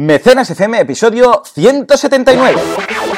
Mecenas FM, episodio 179.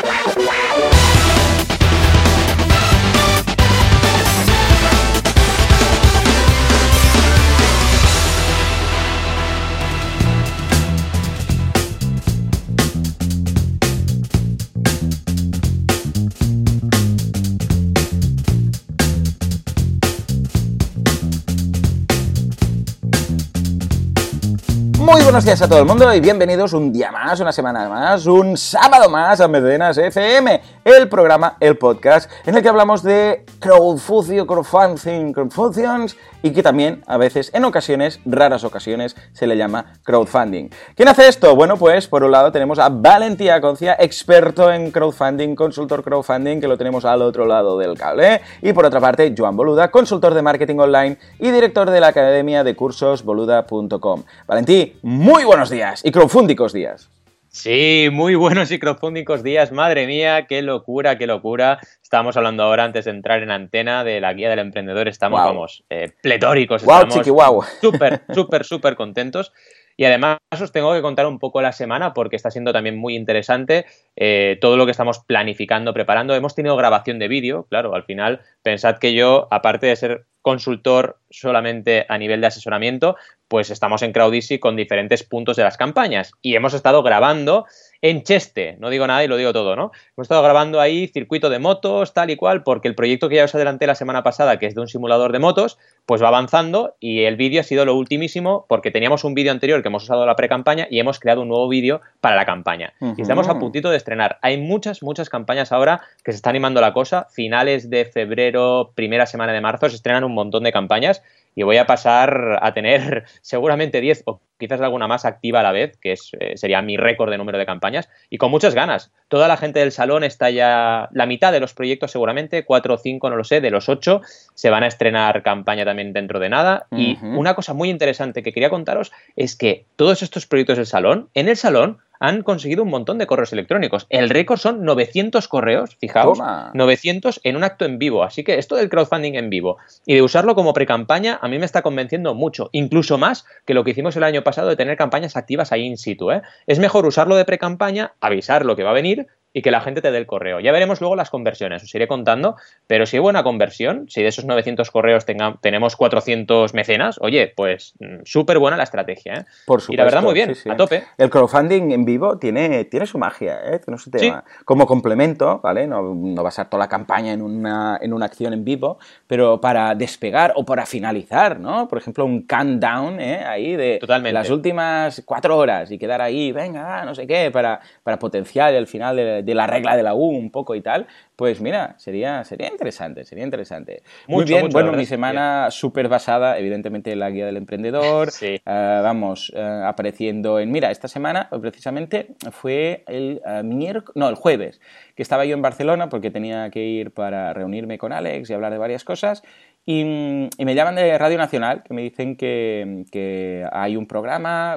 Buenos días a todo el mundo y bienvenidos un día más, una semana más, un sábado más a Mecenas FM, el programa, el podcast, en el que hablamos de crowdfunding, crowdfunding, crowdfunds y que también a veces, en ocasiones, raras ocasiones, se le llama crowdfunding. ¿Quién hace esto? Bueno, pues por un lado tenemos a Valentía Concia, experto en crowdfunding, consultor crowdfunding, que lo tenemos al otro lado del cable, y por otra parte, Joan Boluda, consultor de marketing online y director de la academia de cursos boluda.com. Valentí, muy buenos días y crowdfundicos días. Sí, muy buenos y crowdfundicos días, madre mía, qué locura, qué locura. Estábamos hablando ahora antes de entrar en antena de la guía del emprendedor, estamos, Wow. vamos, eh, pletóricos, Wow, estamos chiqui, wow. súper, súper, súper contentos. Y además os tengo que contar un poco la semana porque está siendo también muy interesante eh, todo lo que estamos planificando, preparando. Hemos tenido grabación de vídeo, claro, al final pensad que yo, aparte de ser consultor solamente a nivel de asesoramiento, pues estamos en Crowdisy con diferentes puntos de las campañas y hemos estado grabando en Cheste, no digo nada y lo digo todo, ¿no? Hemos estado grabando ahí circuito de motos, tal y cual, porque el proyecto que ya os adelanté la semana pasada, que es de un simulador de motos, pues va avanzando y el vídeo ha sido lo ultimísimo porque teníamos un vídeo anterior que hemos usado la pre-campaña y hemos creado un nuevo vídeo para la campaña. Y estamos a puntito de estrenar. Hay muchas, muchas campañas ahora que se está animando la cosa. Finales de febrero, primera semana de marzo, se estrenan un montón de campañas y voy a pasar a tener seguramente 10 o quizás alguna más activa a la vez, que es, eh, sería mi récord de número de campañas, y con muchas ganas. Toda la gente del salón está ya, la mitad de los proyectos seguramente, 4 o 5, no lo sé, de los 8, se van a estrenar campaña también dentro de nada. Y una cosa muy interesante que quería contaros es que todos estos proyectos del salón, en el salón, han conseguido un montón de correos electrónicos. El récord son 900 correos, fijaos, Toma. 900 en un acto en vivo. Así que esto del crowdfunding en vivo y de usarlo como pre-campaña a mí me está convenciendo mucho, incluso más que lo que hicimos el año pasado de tener campañas activas ahí in situ. ¿eh? Es mejor usarlo de pre-campaña, avisar lo que va a venir y que la gente te dé el correo. Ya veremos luego las conversiones, os iré contando, pero si hay buena conversión, si de esos 900 correos tenga- tenemos 400 mecenas, oye, pues mm, súper buena la estrategia. ¿eh? Por Y la verdad, supuesto, muy bien, sí, sí. a tope. El crowdfunding en vivo tiene, tiene su magia, ¿eh? Tiene su tema. Como complemento, ¿vale? No, no basar toda la campaña en una, en una acción en vivo, pero para despegar o para finalizar, ¿no? Por ejemplo, un countdown, ¿eh? Ahí de Totalmente. las últimas cuatro horas y quedar ahí, venga, no sé qué, para, para potenciar el final de, de la regla de la U un poco y tal. Pues mira, sería, sería interesante, sería interesante. Muy Mucho, bien, mucho, bueno, mi semana súper basada, evidentemente, en la guía del emprendedor. Sí. Eh, vamos, eh, apareciendo en... Mira, esta semana eh, precisamente fue el miércoles, no, el jueves, que estaba yo en Barcelona porque tenía que ir para reunirme con Alex y hablar de varias cosas. Y, mm, y me llaman de Radio Nacional, que me dicen que, que hay un programa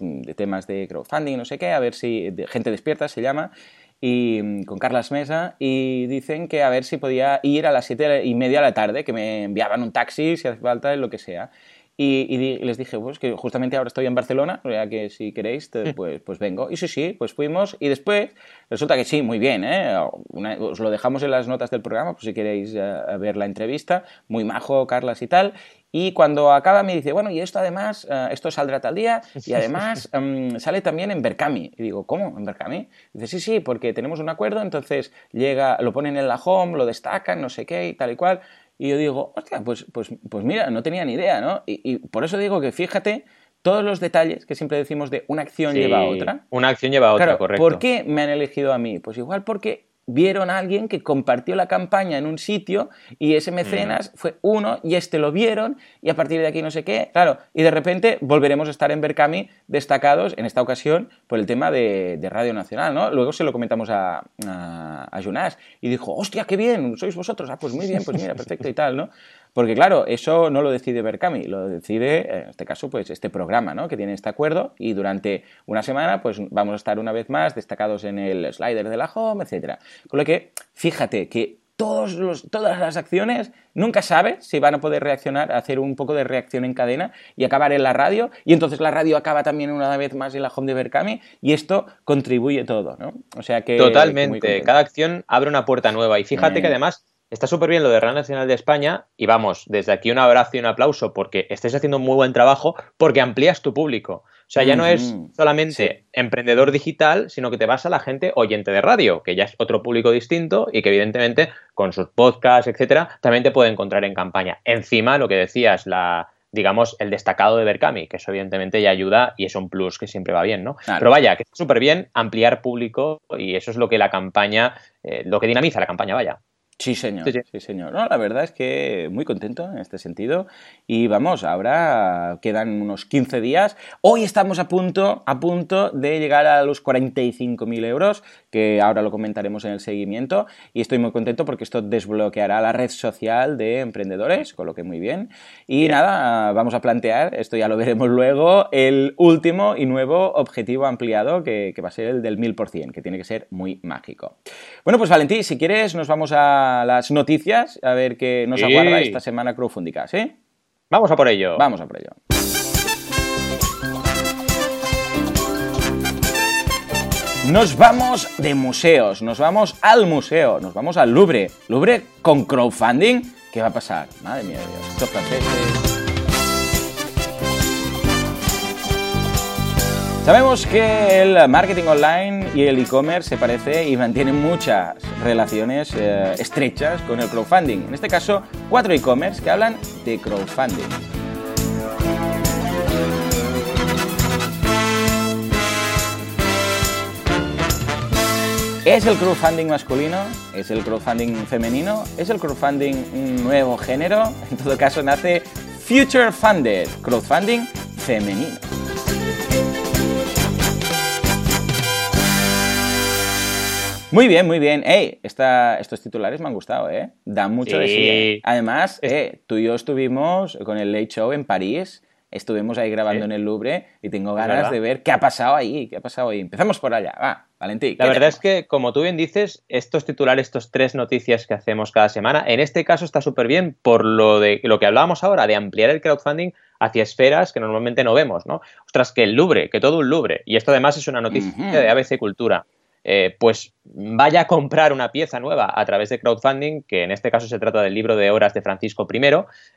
de temas de crowdfunding, no sé qué, a ver si... de gente despierta se llama y mm, con Carlas Mesa y dicen que a ver si podía ir a las siete y media de la tarde, que me enviaban un taxi si hace falta, lo que sea. Y, y les dije, pues que justamente ahora estoy en Barcelona, o sea que si queréis, te- pues, pues vengo. Y sí, sí, pues fuimos. Y después resulta que sí, muy bien, ¿eh? Una- os lo dejamos en las notas del programa, por si queréis eh, ver la entrevista. Muy majo, Carlas y tal. Y cuando acaba me dice, bueno, y esto además, eh, esto saldrá tal día, y además em, sale también en Berkami. Y digo, ¿cómo? ¿En Berkami? Dice, sí, sí, porque tenemos un acuerdo, entonces llega, lo ponen en la home, lo destacan, no sé qué, y tal y cual. Y yo digo, hostia, pues, pues, pues mira, no tenía ni idea, ¿no? Y, y por eso digo que fíjate todos los detalles que siempre decimos de una acción Sí, lleva a otra. Una acción lleva a otra, Claro, correcto. ¿por qué me han elegido a mí? Pues igual porque vieron a alguien que compartió la campaña en un sitio y ese mecenas fue uno y este lo vieron y a partir de aquí no sé qué, claro, y de repente volveremos a estar en Berkami destacados, en esta ocasión, por el tema de, de Radio Nacional, ¿no? Luego se lo comentamos a, a, a Jonas y dijo, hostia, qué bien, sois vosotros, ah, pues muy bien, pues mira, perfecto y tal, ¿no? Porque claro, eso no lo decide Berkami, lo decide, en este caso, pues este programa, ¿no? Que tiene este acuerdo y durante una semana, pues vamos a estar una vez más destacados en el slider de la home, etcétera. Con lo que, fíjate que todos los, todas las acciones, nunca sabes si van a poder reaccionar, hacer un poco de reacción en cadena y acabar en la radio, y entonces la radio acaba también una vez más en la home de Berkami, y esto contribuye todo, ¿no? O sea que... Totalmente, cada acción abre una puerta nueva, y fíjate que además Está súper bien lo de Real Nacional de España y vamos, desde aquí un abrazo y un aplauso porque estés haciendo un muy buen trabajo porque amplías tu público. O sea, ya no es solamente emprendedor digital, sino que te vas a la gente oyente de radio, que ya es otro público distinto y que evidentemente con sus podcasts, etcétera, también te puede encontrar en campaña. Encima, lo que decías, la digamos, el destacado de Berkami, que eso evidentemente ya ayuda y es un plus que siempre va bien, ¿no? Pero vaya, que está súper bien ampliar público y eso es lo que la campaña, eh, lo que dinamiza la campaña, vaya. Sí, señor. Sí, señor. No, la verdad es que muy contento en este sentido. Y vamos, ahora quedan unos 15 días. Hoy estamos a punto, a punto de llegar a los 45.000 euros, que ahora lo comentaremos en el seguimiento. Y estoy muy contento porque esto desbloqueará la red social de emprendedores, con lo que muy bien. Y nada, vamos a plantear, esto ya lo veremos luego, el último y nuevo objetivo ampliado, que, que va a ser el del 1000%, que tiene que ser muy mágico. Bueno, pues Valentín, si quieres, nos vamos a las noticias, a ver qué nos aguarda esta semana crowdfundica, ¿sí? Vamos a por ello. Vamos a por ello. Nos vamos de museos, nos vamos al museo, nos vamos al Louvre. Louvre con crowdfunding, ¿qué va a pasar? Madre mía, Dios, estos franceses... Sabemos que el marketing online y el e-commerce se parece y mantienen muchas relaciones eh, estrechas con el crowdfunding. En este caso, cuatro e-commerce que hablan de crowdfunding. ¿Es el crowdfunding masculino? ¿Es el crowdfunding femenino? ¿Es el crowdfunding un nuevo género? En todo caso, nace Future Funded, crowdfunding femenino. Muy bien, muy bien. Ey, estos titulares me han gustado, ¿eh? Dan mucho de sí. ¿eh? Además, eh, tú y yo estuvimos con el Late Show en París. Estuvimos ahí grabando en el Louvre y tengo ganas de ver qué ha pasado ahí, qué ha pasado ahí. Empezamos por allá, va, Valentín. La verdad es que, como tú bien dices, estos titulares, estos tres noticias que hacemos cada semana, en este caso está súper bien por lo de lo que hablábamos ahora, de ampliar el crowdfunding hacia esferas que normalmente no vemos, ¿no? Ostras, que el Louvre, que todo un Louvre. Y esto además es una noticia de ABC Cultura. Eh, pues vaya a comprar una pieza nueva a través de crowdfunding, que en este caso se trata del libro de horas de Francisco I,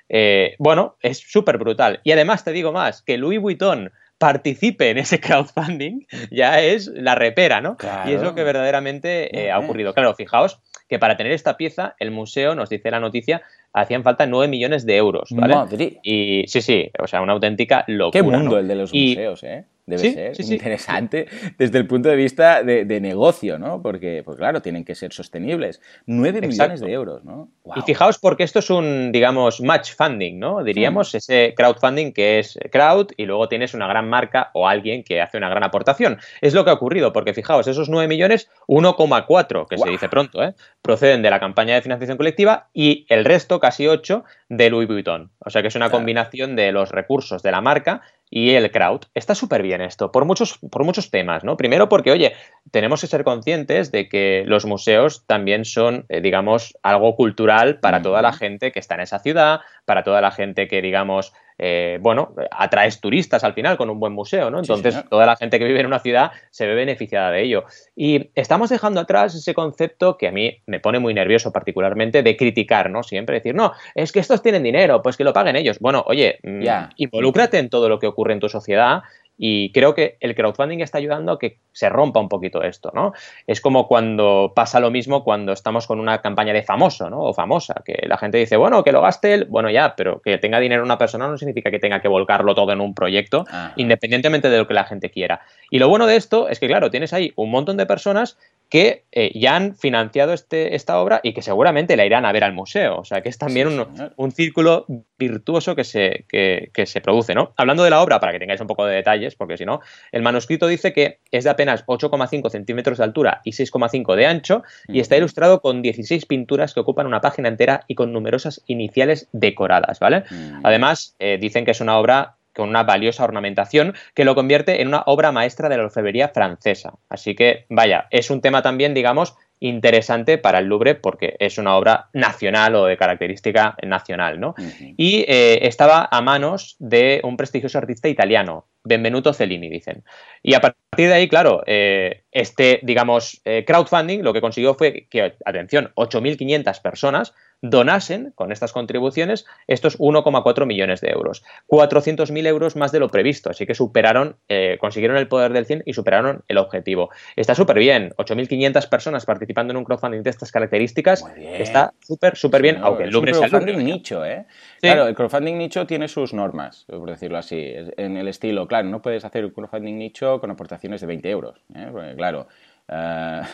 eh, bueno, es súper brutal. Y además te digo más, que Louis Vuitton participe en ese crowdfunding ya es la repera, ¿no? Y es lo que verdaderamente eh, ha ocurrido. Claro, fijaos que para tener esta pieza, el museo, nos dice la noticia, hacían falta 9 millones de euros, ¿vale? Y sí, sí, o sea, una auténtica locura. Qué mundo el de los museos, ¿eh? Debe ser interesante desde el punto de vista de, negocio, ¿no? Porque, pues claro, tienen que ser sostenibles. 9 millones de euros, ¿no? Y fijaos porque esto es un, digamos, match funding, ¿no? Diríamos, ese crowdfunding que es crowd y luego tienes una gran marca o alguien que hace una gran aportación. Es lo que ha ocurrido, porque fijaos, esos 9 millones, 1,4, que se dice pronto, ¿eh? proceden de la campaña de financiación colectiva y el resto, casi 8, de Louis Vuitton. O sea que es una combinación de los recursos de la marca y el crowd. Está súper bien esto, por muchos, por muchos temas, ¿no? Primero porque, oye, tenemos que ser conscientes de que los museos también son, eh, digamos, algo cultural para toda la gente que está en esa ciudad, para toda la gente que, digamos, eh, bueno, atraes turistas al final con un buen museo, ¿no? Entonces, toda la gente que vive en una ciudad se ve beneficiada de ello. Y estamos dejando atrás ese concepto que a mí me pone muy nervioso particularmente de criticar, ¿no? Siempre decir, no, es que estos tienen dinero, pues que lo paguen ellos. Bueno, oye, mm, involúcrate en todo lo que ocurre en tu sociedad y creo que el crowdfunding está ayudando a que se rompa un poquito esto, ¿no? Es como cuando pasa lo mismo cuando estamos con una campaña de famoso, ¿no? O famosa, que la gente dice, bueno, que lo gaste él, bueno, ya, pero que tenga dinero una persona no significa que tenga que volcarlo todo en un proyecto, independientemente de lo que la gente quiera. Y lo bueno de esto es que, claro, tienes ahí un montón de personas que eh, ya han financiado este, esta obra y que seguramente la irán a ver al museo. O sea, que es también un, círculo virtuoso que se, que, se produce, ¿no? Hablando de la obra, para que tengáis un poco de detalles, porque si no, el manuscrito dice que es de apenas 8,5 centímetros de altura y 6,5 de ancho y está ilustrado con 16 pinturas que ocupan una página entera y con numerosas iniciales decoradas, ¿vale? Además, eh, dicen que es una obra con una valiosa ornamentación que lo convierte en una obra maestra de la orfebrería francesa. Así que, vaya, es un tema también, digamos, interesante para el Louvre porque es una obra nacional o de característica nacional, ¿no? Y eh, estaba a manos de un prestigioso artista italiano, Benvenuto Cellini, dicen. Y a partir de ahí, claro, eh, este, digamos, eh, crowdfunding lo que consiguió fue que, atención, 8.500 personas donasen con estas contribuciones estos 1,4 millones de euros. 400.000 euros más de lo previsto, así que superaron, eh, consiguieron el poder del 100 y superaron el objetivo. Está súper bien, 8.500 personas participando en un crowdfunding de estas características, está súper, súper bien, aunque el Louvre es un crowdfunding nicho, ¿eh? Claro, el crowdfunding nicho tiene sus normas, por decirlo así, en el estilo, claro, no puedes hacer un crowdfunding nicho con aportaciones de 20 euros, ¿eh? Porque, claro, uh,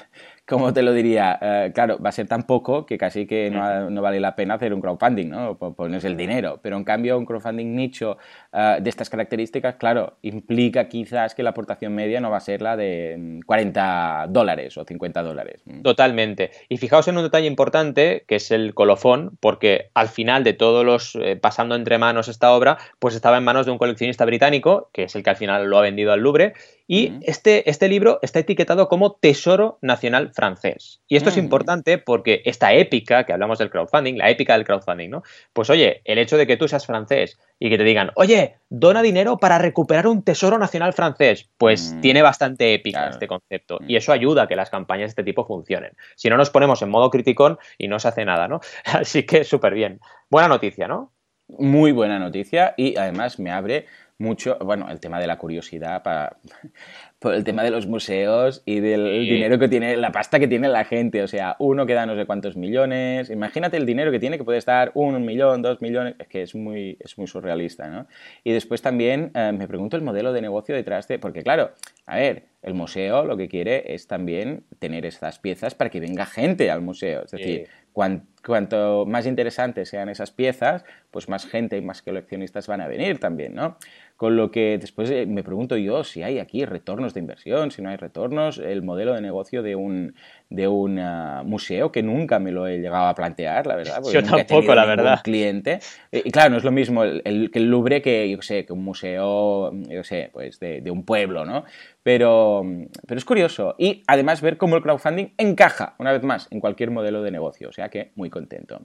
como te lo diría? Eh, claro, va a ser tan poco que casi que no, vale la pena hacer un crowdfunding, ¿no? Pones el dinero. Pero en cambio, un crowdfunding nicho eh, de estas características, claro, implica quizás que la aportación media no va a ser la de 40 mm, dólares o 50 dólares. Totalmente. Y fijaos en un detalle importante, que es el colofón, porque al final de todos los, eh, pasando entre manos esta obra, pues estaba en manos de un coleccionista británico, que es el que al final lo ha vendido al Louvre, y este, este libro está etiquetado como Tesoro Nacional francés. Y esto es mm. importante porque esta épica, que hablamos del crowdfunding, la épica del crowdfunding, ¿no? Pues oye, el hecho de que tú seas francés y que te digan, oye, dona dinero para recuperar un tesoro nacional francés, pues mm. tiene bastante épica este concepto. Y mm. eso ayuda a que las campañas de este tipo funcionen. Si no, nos ponemos en modo criticón y no se hace nada, ¿no? Así que súper bien. Buena noticia, ¿no? Muy buena noticia y además me abre mucho, bueno, el tema de la curiosidad para, por el tema de los museos y del dinero que tiene, la pasta que tiene la gente. O sea, uno que da no sé cuántos millones. Imagínate el dinero que tiene, que puede estar un millón, dos millones. Es que es muy, es muy surrealista, ¿no? Y después también eh, me pregunto el modelo de negocio detrás de. Porque, claro, a ver, el museo lo que quiere es también tener estas piezas para que venga gente al museo. Es decir, cuanto más interesantes sean esas piezas, pues más gente y más coleccionistas van a venir también, ¿no? Con lo que después eh, me pregunto yo si hay aquí retornos de inversión, si no hay retornos, el modelo de negocio de un, de un ah, museo que nunca me lo he llegado a plantear, la verdad. Yo tampoco, la verdad. cliente. Y claro, no es lo mismo el, que el Louvre que, yo sé, que un museo, yo sé, pues de, de un pueblo, ¿no? Pero, pero es curioso. Y además ver cómo el crowdfunding encaja, una vez más, en cualquier modelo de negocio. O sea que muy contento.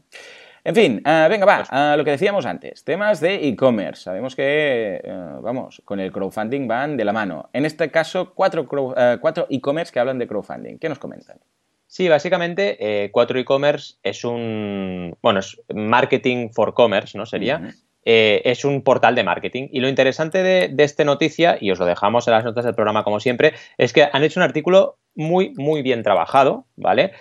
En fin, uh, venga, va, a uh, lo que decíamos antes, temas de e-commerce. Sabemos que, uh, vamos, con el crowdfunding van de la mano. En este caso, cuatro, cuatro e-commerce que hablan de crowdfunding. ¿Qué nos comentan? Sí, básicamente, eh, cuatro e-commerce es un, bueno, es marketing for commerce, ¿no? Sería. -huh. Eh, es un portal de marketing. Y lo interesante de, de esta noticia, y os lo dejamos en las notas del programa como siempre, es que han hecho un artículo muy, muy bien trabajado, ¿vale?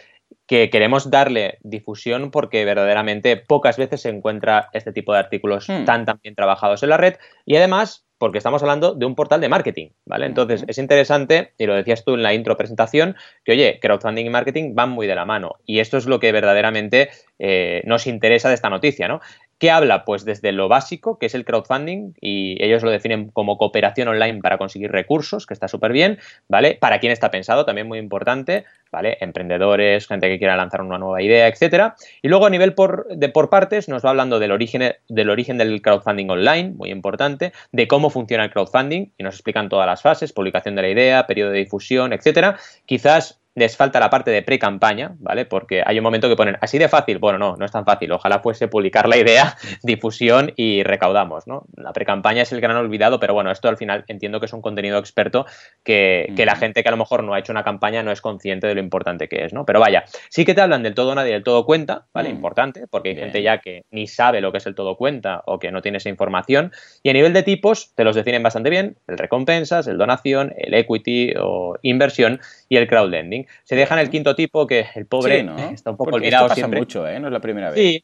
Que queremos darle difusión porque verdaderamente pocas veces se encuentra este tipo de artículos hmm. tan, tan bien trabajados en la red y además porque estamos hablando de un portal de marketing, ¿vale? Entonces, es interesante, y lo decías tú en la intro presentación, que oye, crowdfunding y marketing van muy de la mano. Y esto es lo que verdaderamente eh, nos interesa de esta noticia, ¿no? ¿Qué habla? Pues desde lo básico, que es el crowdfunding, y ellos lo definen como cooperación online para conseguir recursos, que está súper bien, ¿vale? Para quién está pensado, también muy importante, ¿vale? Emprendedores, gente que quiera lanzar una nueva idea, etcétera. Y luego a nivel por, de por partes nos va hablando del origen, del origen del crowdfunding online, muy importante, de cómo funciona el crowdfunding, y nos explican todas las fases, publicación de la idea, periodo de difusión, etcétera. Quizás les falta la parte de pre-campaña, ¿vale? Porque hay un momento que ponen así de fácil. Bueno, no, no es tan fácil. Ojalá fuese publicar la idea, difusión y recaudamos, ¿no? La pre-campaña es el gran olvidado, pero bueno, esto al final entiendo que es un contenido experto que, que, la gente que a lo mejor no ha hecho una campaña no es consciente de lo importante que es, ¿no? Pero vaya, sí que te hablan del todo nadie del todo cuenta, ¿vale? Mm. Importante, porque hay Bien. gente ya que ni sabe lo que es el todo cuenta o que no tiene esa información. Y a nivel de tipos, te los definen bastante bien: el recompensas, el donación, el equity o inversión y el crowdlending. Se dejan el quinto tipo que el pobre sí, ¿no? está un poco Porque olvidado esto pasa siempre. mucho, ¿eh? No es la primera vez. Sí,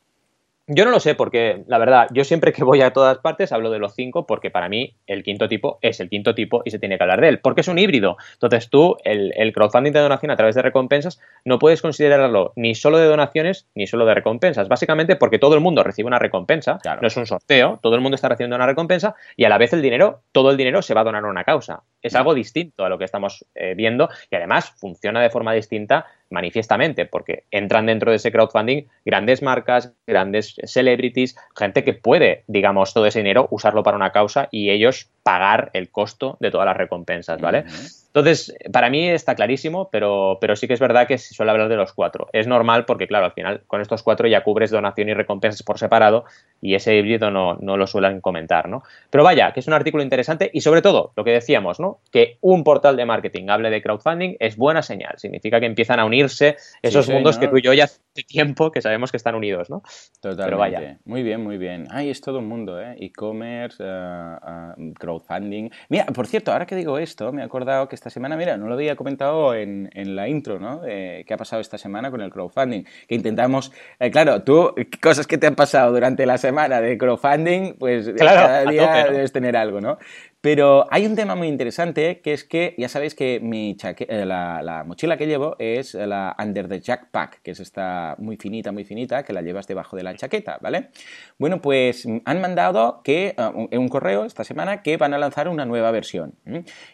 yo no lo sé porque, la verdad, yo siempre que voy a todas partes hablo de los cinco porque para mí el quinto tipo es el quinto tipo y se tiene que hablar de él, porque es un híbrido. Entonces tú, el, el crowdfunding de donación a través de recompensas, no puedes considerarlo ni solo de donaciones ni solo de recompensas. Básicamente porque todo el mundo recibe una recompensa, claro. no es un sorteo, todo el mundo está recibiendo una recompensa y a la vez el dinero, todo el dinero se va a donar a una causa. Es algo distinto a lo que estamos eh, viendo y además funciona de forma distinta manifiestamente, porque entran dentro de ese crowdfunding grandes marcas, grandes celebrities, gente que puede, digamos, todo ese dinero usarlo para una causa y ellos pagar el costo de todas las recompensas, ¿vale? Uh -huh. Entonces, para mí está clarísimo, pero, pero sí que es verdad que se suele hablar de los cuatro. Es normal porque, claro, al final con estos cuatro ya cubres donación y recompensas por separado y ese híbrido no, no lo suelen comentar, ¿no? Pero vaya, que es un artículo interesante y sobre todo, lo que decíamos, ¿no? Que un portal de marketing hable de crowdfunding es buena señal. Significa que empiezan a unirse esos mundos que tú y yo ya hace tiempo que sabemos que están unidos, ¿no? Totalmente. Pero vaya. Muy bien, muy bien. Ay, es todo un mundo, ¿eh? E-commerce, eh, eh, crowdfunding. Mira, por cierto, ahora que digo esto, me he acordado que esta semana, mira, no lo había comentado en, en la intro, ¿no? ¿Qué ha pasado esta semana con el crowdfunding? Que intentamos, eh, claro, tú, cosas que te han pasado durante la semana de crowdfunding, pues cada día debes tener algo, ¿no? Pero hay un tema muy interesante que es que ya sabéis que eh, la, mochila que llevo es la Under the Jack Pack, que es esta muy finita, muy finita, que la llevas debajo de la chaqueta, ¿vale? Bueno, pues han mandado que uh, un correo esta semana que van a lanzar una nueva versión.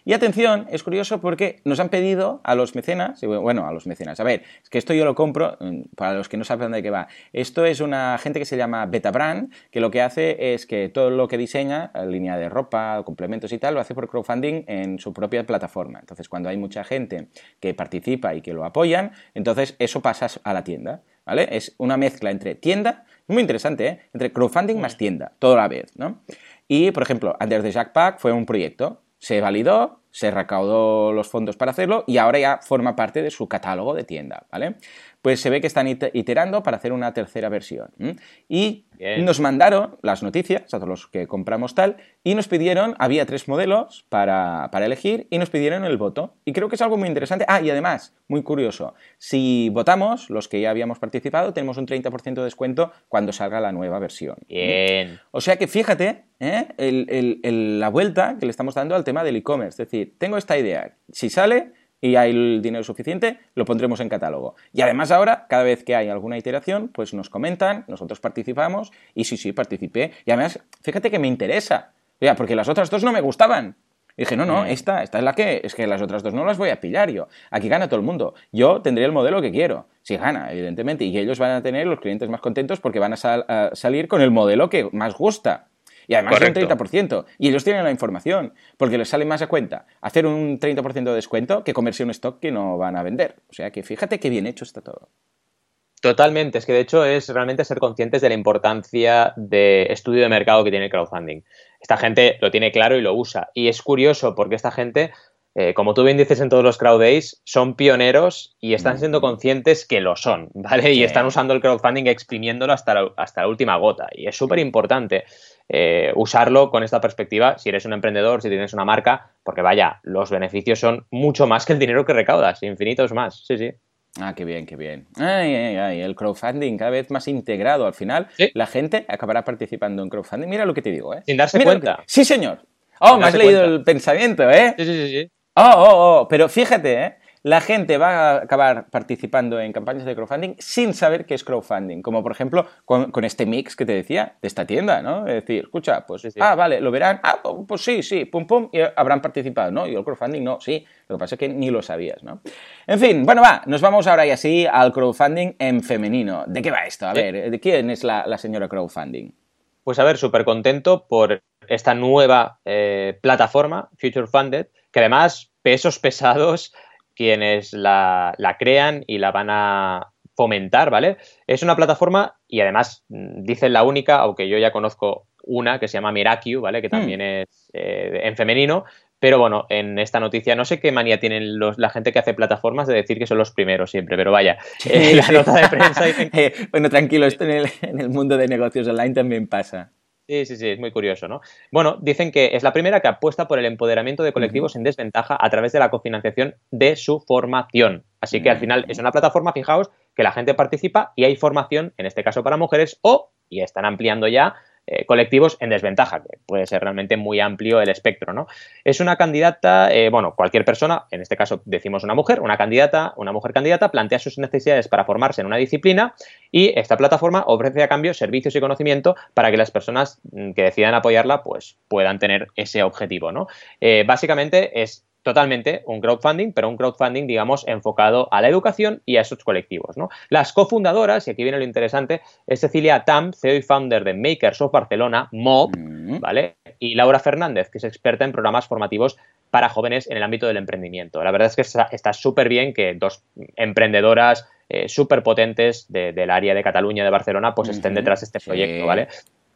Y atención, es curioso porque nos han pedido a los mecenas, bueno, a los mecenas, a ver, es que esto yo lo compro, mm, para los que no saben de qué va, esto es una gente que se llama Beta Brand, que lo que hace es que todo lo que diseña, línea de ropa, complementos, y tal, lo hace por crowdfunding en su propia plataforma. Entonces, cuando hay mucha gente que participa y que lo apoyan, entonces eso pasa a la tienda. ¿Vale? Es una mezcla entre tienda, muy interesante, ¿eh? Entre crowdfunding más tienda, todo a la vez, ¿no? Y, por ejemplo, Under the Jackpack fue un proyecto, se validó, se recaudó los fondos para hacerlo y ahora ya forma parte de su catálogo de tienda, ¿vale? pues se ve que están iterando para hacer una tercera versión. Y nos mandaron las noticias, a todos los que compramos tal, y nos pidieron, había tres modelos para, elegir, y nos pidieron el voto. Y creo que es algo muy interesante. Ah, y además, muy curioso, si votamos, los que ya habíamos participado, tenemos un 30% de descuento cuando salga la nueva versión. Bien. O sea que fíjate ¿eh? la vuelta que le estamos dando al tema del e-commerce. Es decir, tengo esta idea, si sale y hay el dinero suficiente, lo pondremos en catálogo. Y además ahora, cada vez que hay alguna iteración, pues nos comentan, nosotros participamos y sí, sí, participé. Y además, fíjate que me interesa, porque las otras dos no me gustaban. Y dije, no, no, mm. esta, esta es la que, es que las otras dos no las voy a pillar yo. Aquí gana todo el mundo. Yo tendré el modelo que quiero. Si gana, evidentemente. Y ellos van a tener los clientes más contentos porque van a salir con el modelo que más gusta. Y además es un 30%. Y ellos tienen la información, porque les sale más a cuenta hacer un 30% de descuento que comerse un stock que no van a vender. O sea que fíjate qué bien hecho está todo. Totalmente, es que de hecho es realmente ser conscientes de la importancia de estudio de mercado que tiene el crowdfunding. Esta gente lo tiene claro y lo usa. Y es curioso porque esta gente, eh, como tú bien dices en todos los crowd days, son pioneros y están siendo conscientes que lo son, ¿vale? Y están usando el crowdfunding exprimiéndolo hasta la, hasta la última gota. Y es súper importante. Eh, usarlo con esta perspectiva si eres un emprendedor, si tienes una marca, porque vaya, los beneficios son mucho más que el dinero que recaudas, infinitos más. Sí, sí. Ah, qué bien, qué bien. Ay, ay, ay, el crowdfunding cada vez más integrado. Al final, la gente acabará participando en crowdfunding. Mira lo que te digo, ¿eh? Sin darse cuenta. Sí, señor. Oh, me has leído el pensamiento, ¿eh? Sí, sí, sí. Oh, oh, oh. Pero fíjate, ¿eh? La gente va a acabar participando en campañas de crowdfunding sin saber qué es crowdfunding, como por ejemplo con, este mix que te decía de esta tienda, ¿no? Es decir, escucha, pues, ah, vale, lo verán, ah, pues sí, sí, pum, pum, y habrán participado, ¿no? Y el crowdfunding no, sí, lo que pasa es que ni lo sabías, ¿no? En fin, bueno, va, nos vamos ahora y así al crowdfunding en femenino. ¿De qué va esto? A ver, ¿de quién es la, señora crowdfunding? Pues a ver, súper contento por esta nueva eh, plataforma, Future Funded, que además, pesos pesados, quienes la, crean y la van a fomentar, ¿vale? Es una plataforma y además mm, dicen la única, aunque yo ya conozco una que se llama Miracu, ¿vale? Que también hmm. es eh, en femenino, pero bueno, en esta noticia no sé qué manía tienen los, la gente que hace plataformas de decir que son los primeros siempre, pero vaya, eh, la nota de prensa eh, bueno, tranquilo, esto en el, en el mundo de negocios online también pasa. Sí, sí, sí, es muy curioso, ¿no? Bueno, dicen que es la primera que apuesta por el empoderamiento de colectivos en desventaja a través de la cofinanciación de su formación. Así que al final es una plataforma, fijaos, que la gente participa y hay formación, en este caso para mujeres, o, y están ampliando ya, eh, colectivos en desventaja, que puede ser realmente muy amplio el espectro, ¿no? Es una candidata, eh, bueno, cualquier persona, en este caso decimos una mujer, una candidata, una mujer candidata, plantea sus necesidades para formarse en una disciplina y esta plataforma ofrece a cambio servicios y conocimiento para que las personas mm, que decidan apoyarla, pues puedan tener ese objetivo, ¿no? Eh, básicamente es totalmente un crowdfunding, pero un crowdfunding, digamos, enfocado a la educación y a esos colectivos. ¿no? Las cofundadoras, y aquí viene lo interesante, es Cecilia Tam, CEO y founder de Makers of Barcelona, MOB, mm. ¿vale? Y Laura Fernández, que es experta en programas formativos para jóvenes en el ámbito del emprendimiento. La verdad es que está súper bien que dos emprendedoras eh, súper potentes del área de Cataluña, de Barcelona, pues estén detrás de este proyecto, ¿vale?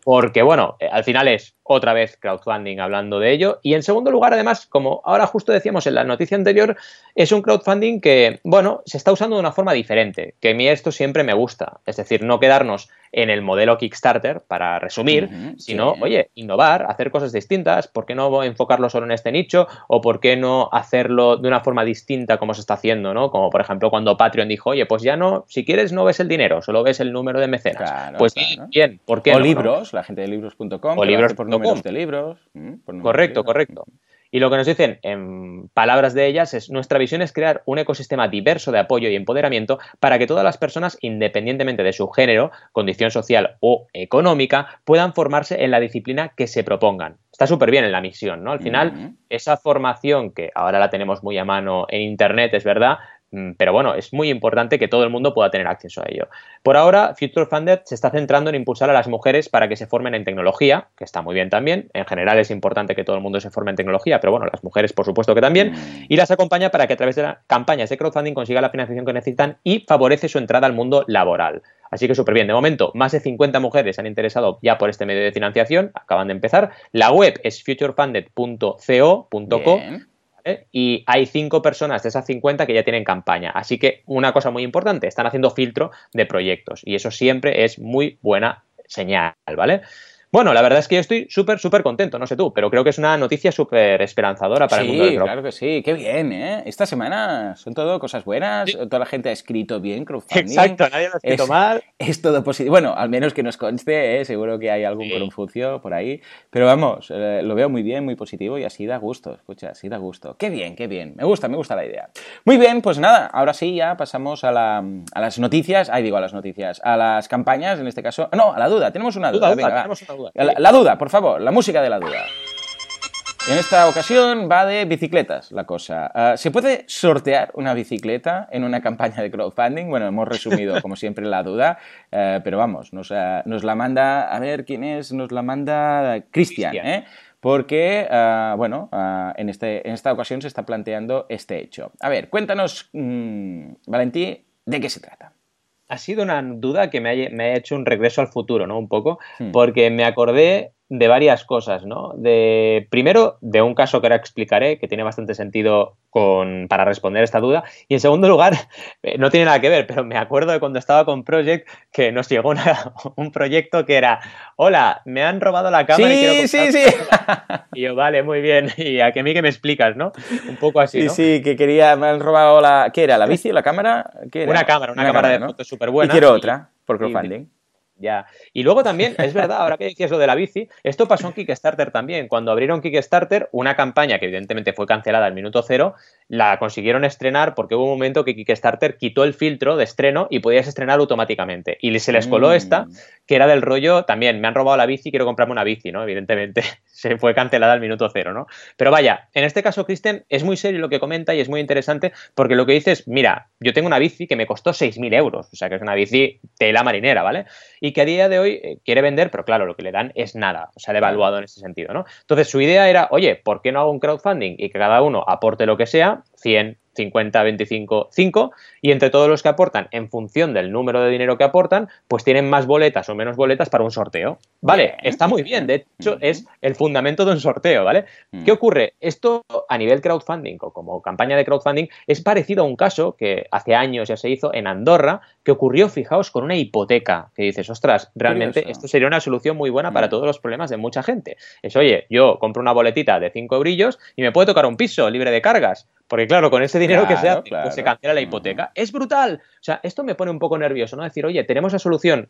Porque, bueno, eh, al final es otra vez crowdfunding hablando de ello. Y en segundo lugar, además, como ahora justo decíamos en la noticia anterior, es un crowdfunding que, bueno, se está usando de una forma diferente, que a mí esto siempre me gusta. Es decir, no quedarnos en el modelo Kickstarter, para resumir, sino, oye, innovar, hacer cosas distintas. ¿Por qué no enfocarlo solo en este nicho? ¿O por qué no hacerlo de una forma distinta como se está haciendo, ¿no? Como, por ejemplo, cuando Patreon dijo, oye, pues ya no, si quieres no ves el dinero, solo ves el número de mecenas. pues bien, ¿por qué O libros, la gente de libros.com. O libros.com de libros. correcto, correcto. Y lo que nos dicen en palabras de ellas es, nuestra visión es crear un ecosistema diverso de apoyo y empoderamiento para que todas las personas, independientemente de su género, condición social o económica, puedan formarse en la disciplina que se propongan. Está súper bien en la misión, ¿no? Al final, esa formación que ahora la tenemos muy a mano en Internet, es verdad, pero bueno, es muy importante que todo el mundo pueda tener acceso a ello. Por ahora, Future Funded se está centrando en impulsar a las mujeres para que se formen en tecnología, que está muy bien también. En general es importante que todo el mundo se forme en tecnología, pero bueno, las mujeres por supuesto que también. Mm. Y las acompaña para que a través de las campañas de crowdfunding consiga la financiación que necesitan y favorece su entrada al mundo laboral. Así que súper bien. De momento, más de 50 mujeres han interesado ya por este medio de financiación. Acaban de empezar. La web es futurefunded.co.co y hay cinco personas de esas 50 que ya tienen campaña. Así que una cosa muy importante, están haciendo filtro de proyectos y eso siempre es muy buena señal, ¿vale? Bueno, la verdad es que yo estoy súper, súper contento, no sé tú, pero creo que es una noticia súper esperanzadora para el mundo del claro que sí, qué bien, ¿eh? Esta semana son todo cosas buenas, toda la gente ha escrito bien crowdfunding. Exacto, nadie lo ha escrito mal. Es todo positivo. Bueno, al menos que nos conste, ¿eh? seguro que hay algún sí. por ahí, pero vamos, eh, lo veo muy bien, muy positivo y así da gusto, escucha, así da gusto. Qué bien, qué bien, me gusta, me gusta la idea. Muy bien, pues nada, ahora sí ya pasamos a, la, a las noticias, ahí digo a las noticias, a las campañas, en este caso, no, a la duda, tenemos una duda, duda, tenemos una duda. La, duda, por favor, la música de la duda. En esta ocasión va de bicicletas la cosa. Ah, ¿Se puede sortear una bicicleta en una campaña de crowdfunding? Bueno, hemos resumido como siempre la duda, eh, pero vamos, nos, ah, nos, la manda, a ver quién es, nos la manda Cristian, ¿eh? porque, ah, bueno, en, este, en esta ocasión se está planteando este hecho. A ver, cuéntanos, mmm, Valentí, ¿de qué se trata? Ha sido una duda que me ha, hecho un regreso al futuro, ¿no? Un poco, hmm. porque me acordé de varias cosas, ¿no? De, primero, de un caso que ahora explicaré, que tiene bastante sentido con, para responder esta duda. Y en segundo lugar, eh, no tiene nada que ver, pero me acuerdo de cuando estaba con Project que nos llegó un proyecto que era, hola, me han robado la cámara sí, y quiero Sí, sí, Y yo, vale, muy bien. Y a que a mí que me explicas, ¿no? Un poco así, Sí, sí, que quería, me han robado la... ¿Qué era? ¿La bici, la cámara? ¿Qué era? Una cámara, una, cámara, de fotos súper buena. Y quiero otra, por crowdfunding. Ya. Y luego también, es verdad, ahora que decías lo de la bici, esto pasó en Kickstarter también. Cuando abrieron Kickstarter, una campaña que evidentemente fue cancelada al minuto cero, la consiguieron estrenar porque hubo un momento que Kickstarter quitó el filtro de estreno y podías estrenar automáticamente. Y se les coló esta, mm. Que era del rollo, también, me han robado la bici, quiero comprarme una bici, ¿no? Evidentemente, se fue cancelada al minuto cero, ¿no? Pero vaya, en este caso, Kristen, es muy serio lo que comenta y es muy interesante porque lo que dice es, mira, yo tengo una bici que me costó 6.000 euros, o sea que es una bici tela marinera, ¿vale? Y que a día de hoy eh, quiere vender, pero claro, lo que le dan es nada, o sea, devaluado en ese sentido, ¿no? Entonces su idea era, oye, ¿por qué no hago un crowdfunding y que cada uno aporte lo que sea? 100, 50, 25, 5, y entre todos los que aportan, en función del número de dinero que aportan, pues tienen más boletas o menos boletas para un sorteo. Vale, está muy bien, de hecho es el fundamento de un sorteo, ¿vale? ¿Qué ocurre? Esto a nivel crowdfunding o como campaña de crowdfunding es parecido a un caso que hace años ya se hizo en Andorra, que ocurrió, fijaos, con una hipoteca, que dices, ostras, realmente esto sería una solución muy buena para todos los problemas de mucha gente. Es, oye, yo compro una boletita de 5 eurillos y me puede tocar un piso libre de cargas. Porque claro, con ese dinero que se hace, pues se cancela la hipoteca. Es brutal. O sea, esto me pone un poco nervioso, ¿no? Decir, oye, tenemos la solución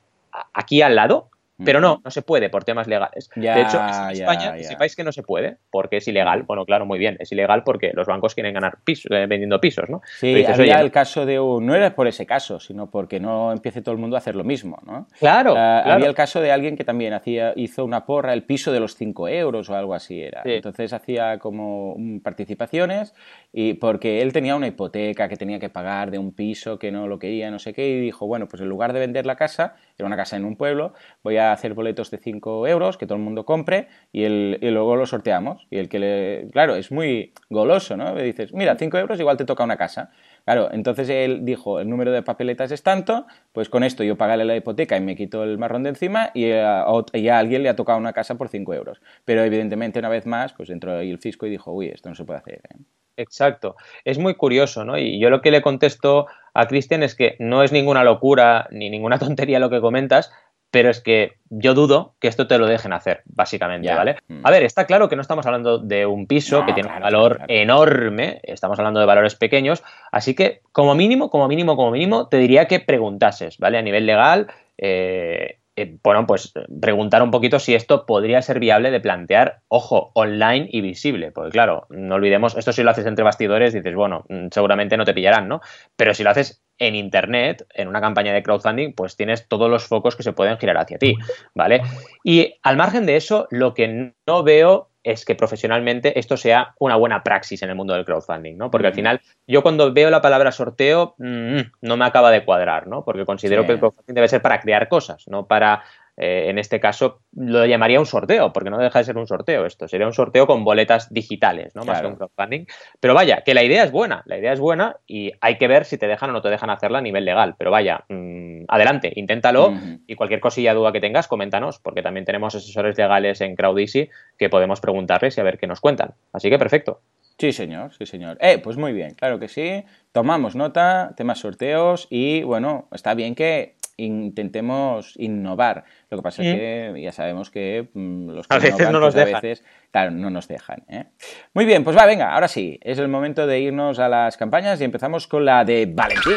aquí al lado, pero no, no se puede por temas legales. de hecho, en España sepáis que no se puede porque es ilegal. Bueno, claro, muy bien, es ilegal porque los bancos quieren ganar pisos, eh, vendiendo pisos, ¿no? Sí, había el caso de un... No era por ese caso, sino porque no empiece todo el mundo a hacer lo mismo, ¿no? Claro, ah, Había el caso de alguien que también hacía, hizo una porra, el piso de los 5 euros o algo así era. Entonces hacía como participaciones y porque él tenía una hipoteca que tenía que pagar de un piso que no lo quería, no sé qué, y dijo, bueno, pues en lugar de vender la casa, era una casa en un pueblo, voy a hacer boletos de 5 euros, que todo el mundo compre, y, el, y luego lo sorteamos. Y el que le... Claro, es muy goloso, ¿no? Le dices, mira, 5 euros igual te toca una casa. Claro, entonces él dijo, el número de papeletas es tanto, pues con esto yo pagaré la hipoteca y me quito el marrón de encima y a, alguien le ha tocado una casa por 5 euros. Pero evidentemente, una vez más, pues entró ahí el fisco y dijo, uy, esto no se puede hacer. ¿eh? Exacto. Es muy curioso, ¿no? Y yo lo que le contesto a Cristian es que no es ninguna locura ni ninguna tontería lo que comentas, pero es que yo dudo que esto te lo dejen hacer, básicamente, ¿vale? Mm. A ver, está claro que no estamos hablando de un piso que tiene un valor enorme, estamos hablando de valores pequeños, así que como mínimo, como mínimo, como mínimo, te diría que preguntases, ¿vale? A nivel legal, eh, eh, bueno, pues preguntar un poquito si esto podría ser viable de plantear, ojo, online y visible, porque claro, no olvidemos, esto si lo haces entre bastidores, dices, bueno, mm, seguramente no te pillarán, ¿no? Pero si lo haces en Internet, en una campaña de crowdfunding, pues tienes todos los focos que se pueden girar hacia ti, ¿vale? Y al margen de eso, lo que no veo es que profesionalmente esto sea una buena praxis en el mundo del crowdfunding, ¿no? Porque al final yo cuando veo la palabra sorteo mm, no me acaba de cuadrar, ¿no? Porque considero que el crowdfunding debe ser para crear cosas, no para eh, en este caso lo llamaría un sorteo, porque no deja de ser un sorteo esto, sería un sorteo con boletas digitales, ¿no? Más que un crowdfunding. Pero vaya, que la idea es buena, la idea es buena y hay que ver si te dejan o no te dejan hacerla a nivel legal. Pero vaya, mm, adelante, inténtalo y cualquier cosilla, duda que tengas, coméntanos, porque también tenemos asesores legales en CrowdEasy que podemos preguntarles y a ver qué nos cuentan. Así que perfecto. Sí, señor, sí, señor. Eh, pues muy bien, claro que sí. Tomamos nota, temas sorteos y bueno, está bien que intentemos innovar. Lo que pasa es que ya sabemos que mm, los que a veces no nos pues, dejan. veces, claro, no nos dejan. ¿eh? Muy bien, pues va, venga, ahora sí, es el momento de irnos a las campañas y empezamos con la de Valentín.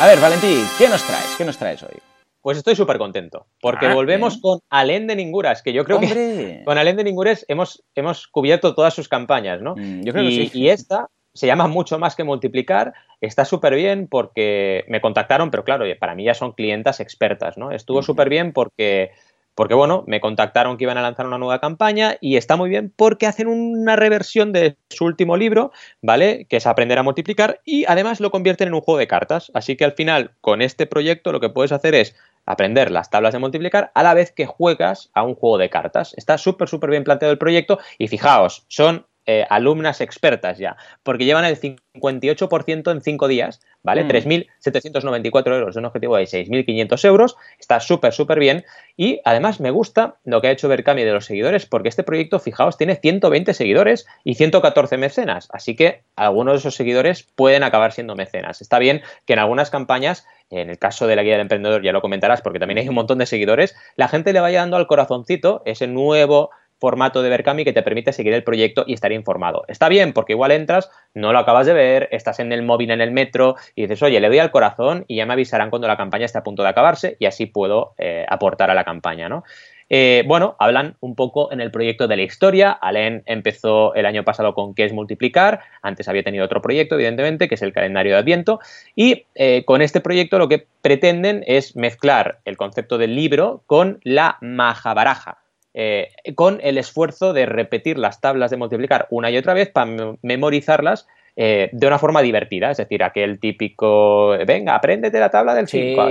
A ver, Valentín, ¿qué nos traes? ¿Qué nos traes hoy? Pues estoy súper contento, porque ah, volvemos con Alén de Ninguras, que yo creo que con Alén de Ninguras hemos, hemos cubierto todas sus campañas, ¿no? Mm, yo creo y, que sí. y esta se llama mucho más que multiplicar, está súper bien porque me contactaron, pero claro, para mí ya son clientas expertas, ¿no? Estuvo súper bien porque, porque, bueno, me contactaron que iban a lanzar una nueva campaña y está muy bien porque hacen una reversión de su último libro, ¿vale? Que es Aprender a multiplicar y además lo convierten en un juego de cartas. Así que al final, con este proyecto lo que puedes hacer es aprender las tablas de multiplicar a la vez que juegas a un juego de cartas. Está súper, súper bien planteado el proyecto y fijaos, son eh, alumnas expertas ya, porque llevan el 58% en 5 días, ¿vale? 3.794 mm. euros, un objetivo de 6.500 euros, está súper, súper bien. Y además me gusta lo que ha hecho Berkami de los seguidores, porque este proyecto, fijaos, tiene 120 seguidores y 114 mecenas, así que algunos de esos seguidores pueden acabar siendo mecenas. Está bien que en algunas campañas en el caso de la guía del emprendedor ya lo comentarás porque también hay un montón de seguidores, la gente le vaya dando al corazoncito ese nuevo formato de Berkami que te permite seguir el proyecto y estar informado. Está bien, porque igual entras, no lo acabas de ver, estás en el móvil, en el metro y dices, oye, le doy al corazón y ya me avisarán cuando la campaña esté a punto de acabarse y así puedo eh, aportar a la campaña, ¿no? Eh, bueno, hablan un poco en el proyecto de la historia. Alain empezó el año pasado con qué es multiplicar. Antes había tenido otro proyecto, evidentemente, que es el calendario de Adviento. Y eh, con este proyecto lo que pretenden es mezclar el concepto del libro con la majabaraja. Eh, con el esfuerzo de repetir las tablas de multiplicar una y otra vez para memorizarlas eh, de una forma divertida, es decir, aquel típico, venga, apréndete la tabla del 5,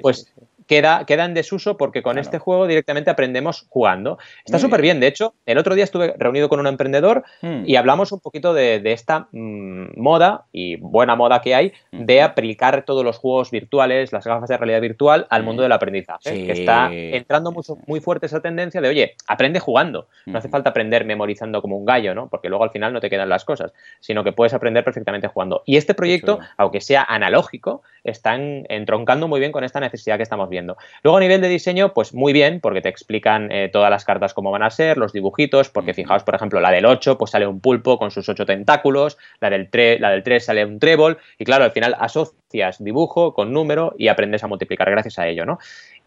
pues queda, en desuso porque con este juego directamente aprendemos jugando. Está súper bien. de hecho, el otro día estuve reunido con un emprendedor hmm. y hablamos un poquito de, esta mm, moda y buena moda que hay de aplicar todos los juegos virtuales, las gafas de realidad virtual al mundo del aprendizaje. Que está entrando mucho, muy fuerte esa tendencia de, oye, aprende jugando. No hace falta aprender memorizando como un gallo, ¿no? Porque luego al final no te quedan las cosas, sino que puedes aprender perfectamente jugando. Y este proyecto, aunque sea analógico, están entroncando muy bien con esta necesidad que estamos viendo Luego a nivel de diseño, pues muy bien, porque te explican eh, todas las cartas cómo van a ser, los dibujitos, porque fijaos, por ejemplo, la del 8, pues sale un pulpo con sus 8 tentáculos, la del, 3, la del 3 sale un trébol, y claro, al final asocias dibujo con número y aprendes a multiplicar gracias a ello, ¿no?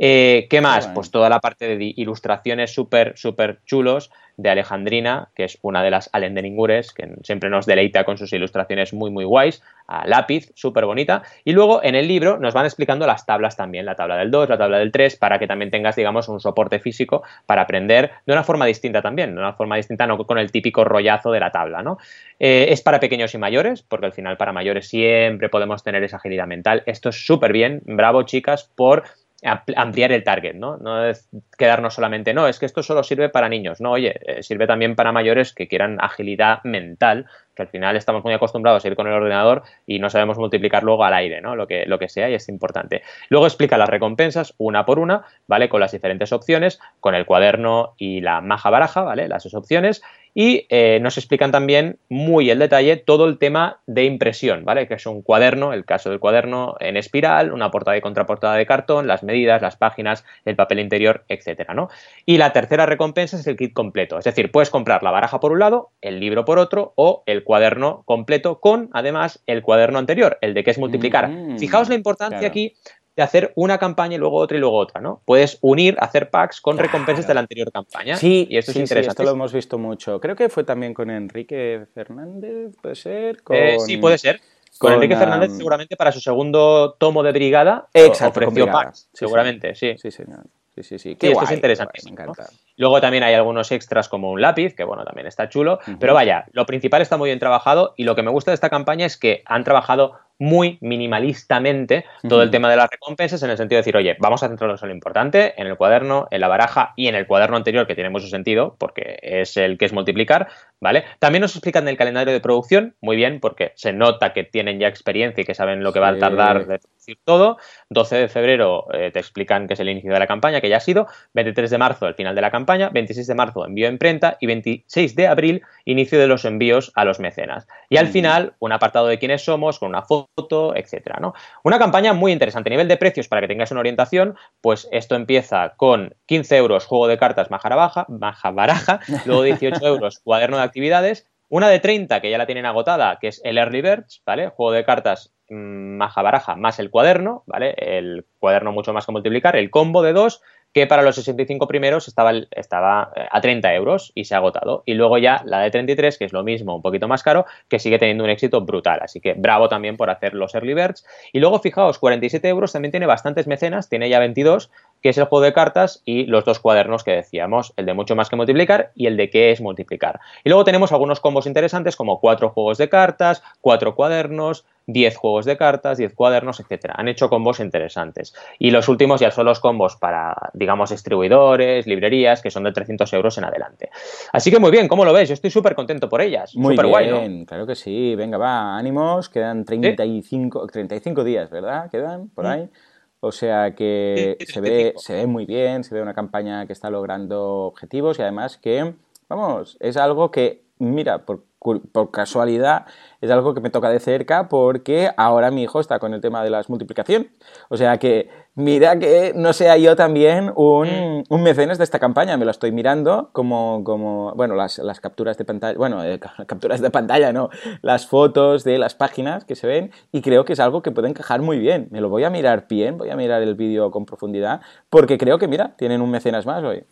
Eh, ¿Qué más? Pues toda la parte de ilustraciones súper, súper chulos de Alejandrina, que es una de las Alendeningures, que siempre nos deleita con sus ilustraciones muy, muy guays, a lápiz, súper bonita. Y luego en el libro nos van explicando las tablas también, la tabla del 2, la tabla del 3, para que también tengas, digamos, un soporte físico para aprender de una forma distinta también, de una forma distinta, no con el típico rollazo de la tabla, ¿no? Eh, es para pequeños y mayores, porque al final para mayores siempre podemos tener esa agilidad mental. Esto es súper bien, bravo chicas, por ampliar el target, ¿no? No es quedarnos solamente, no, es que esto solo sirve para niños, no, oye, eh, sirve también para mayores que quieran agilidad mental, que al final estamos muy acostumbrados a ir con el ordenador y no sabemos multiplicar luego al aire, ¿no? Lo que, lo que sea y es importante. Luego explica las recompensas una por una, ¿vale? Con las diferentes opciones, con el cuaderno y la maja baraja, ¿vale? Las dos opciones y eh, nos explican también muy en detalle todo el tema de impresión, ¿vale? Que es un cuaderno, el caso del cuaderno en espiral, una portada y contraportada de cartón, las medidas, las páginas, el papel interior, etcétera, ¿no? Y la tercera recompensa es el kit completo, es decir, puedes comprar la baraja por un lado, el libro por otro o el cuaderno completo con, además, el cuaderno anterior, el de que es multiplicar. Mm, Fijaos la importancia aquí de hacer una campaña y luego otra y luego otra, ¿no? Puedes unir, hacer packs con recompensas de la anterior campaña. Sí, y esto es interesante. esto lo hemos visto mucho. Creo que fue también con Enrique Fernández, puede ser. Eh, sí, puede ser. Con, Enrique Fernández seguramente para su segundo tomo de Brigada Exacto, ofreció packs, seguramente, sí. Sí, señor. Sí, sí, sí. Qué esto es interesante. me encanta. Luego también hay algunos extras como un lápiz, que bueno, también está chulo. Pero vaya, lo principal está muy bien trabajado y lo que me gusta de esta campaña es que han trabajado muy minimalistamente todo el tema de las recompensas en el sentido de decir, oye, vamos a centrarnos en lo importante, en el cuaderno, en la baraja y en el cuaderno anterior que tiene mucho sentido porque es el que es multiplicar, ¿vale? También nos explican el calendario de producción, muy bien, porque se nota que tienen ya experiencia y que saben lo que va a tardar de decir todo. 12 de febrero eh, te explican que es el inicio de la campaña, que ya ha sido, 23 de marzo el final de la campaña, 26 de marzo envío a imprenta y 26 de abril inicio de los envíos a los mecenas. Y al final un apartado de quiénes somos con una foto etcétera, ¿no? Una campaña muy interesante. A nivel de precios, para que tengáis una orientación, pues esto empieza con 15 euros juego de cartas maja baja, maja baraja, luego 18 euros cuaderno de actividades, una de 30 que ya la tienen agotada, que es el Early Birds, ¿vale? Juego de cartas mm, maja baraja más el cuaderno, ¿vale? El cuaderno mucho más que multiplicar, el combo de dos que para los 65 primeros estaba, estaba eh, a 30 euros y se ha agotado. Y luego ya la de 33, que es lo mismo, un poquito más caro, que sigue teniendo un éxito brutal. Así que bravo también por hacer los early birds. Y luego, fijaos, 47 euros también tiene bastantes mecenas, tiene ya 22, que es el juego de cartas y los dos cuadernos que decíamos, el de mucho más que multiplicar y el de qué es multiplicar. Y luego tenemos algunos combos interesantes como cuatro juegos de cartas, cuatro cuadernos, 10 juegos de cartas, 10 cuadernos, etcétera. Han hecho combos interesantes. Y los últimos ya son los combos para, digamos, distribuidores, librerías, que son de 300 euros en adelante. Así que muy bien, ¿cómo lo ves? Yo estoy súper contento por ellas. Muy bien, guay, claro que sí. Venga, va, ánimos. Quedan 35, 35 días, ¿verdad? Quedan por ahí. O sea que se, ve, se ve muy bien, se ve una campaña que está logrando objetivos y además que, vamos, es algo que, mira, por por casualidad es algo que me toca de cerca porque ahora mi hijo está con el tema de las multiplicaciones. O sea que mira que no sea yo también un, mm. un mecenas de esta campaña, me lo estoy mirando como, como bueno, las, las capturas de pantalla, bueno, eh, capturas de pantalla no, las fotos de las páginas que se ven y creo que es algo que puede encajar muy bien. Me lo voy a mirar bien, voy a mirar el vídeo con profundidad porque creo que, mira, tienen un mecenas más hoy.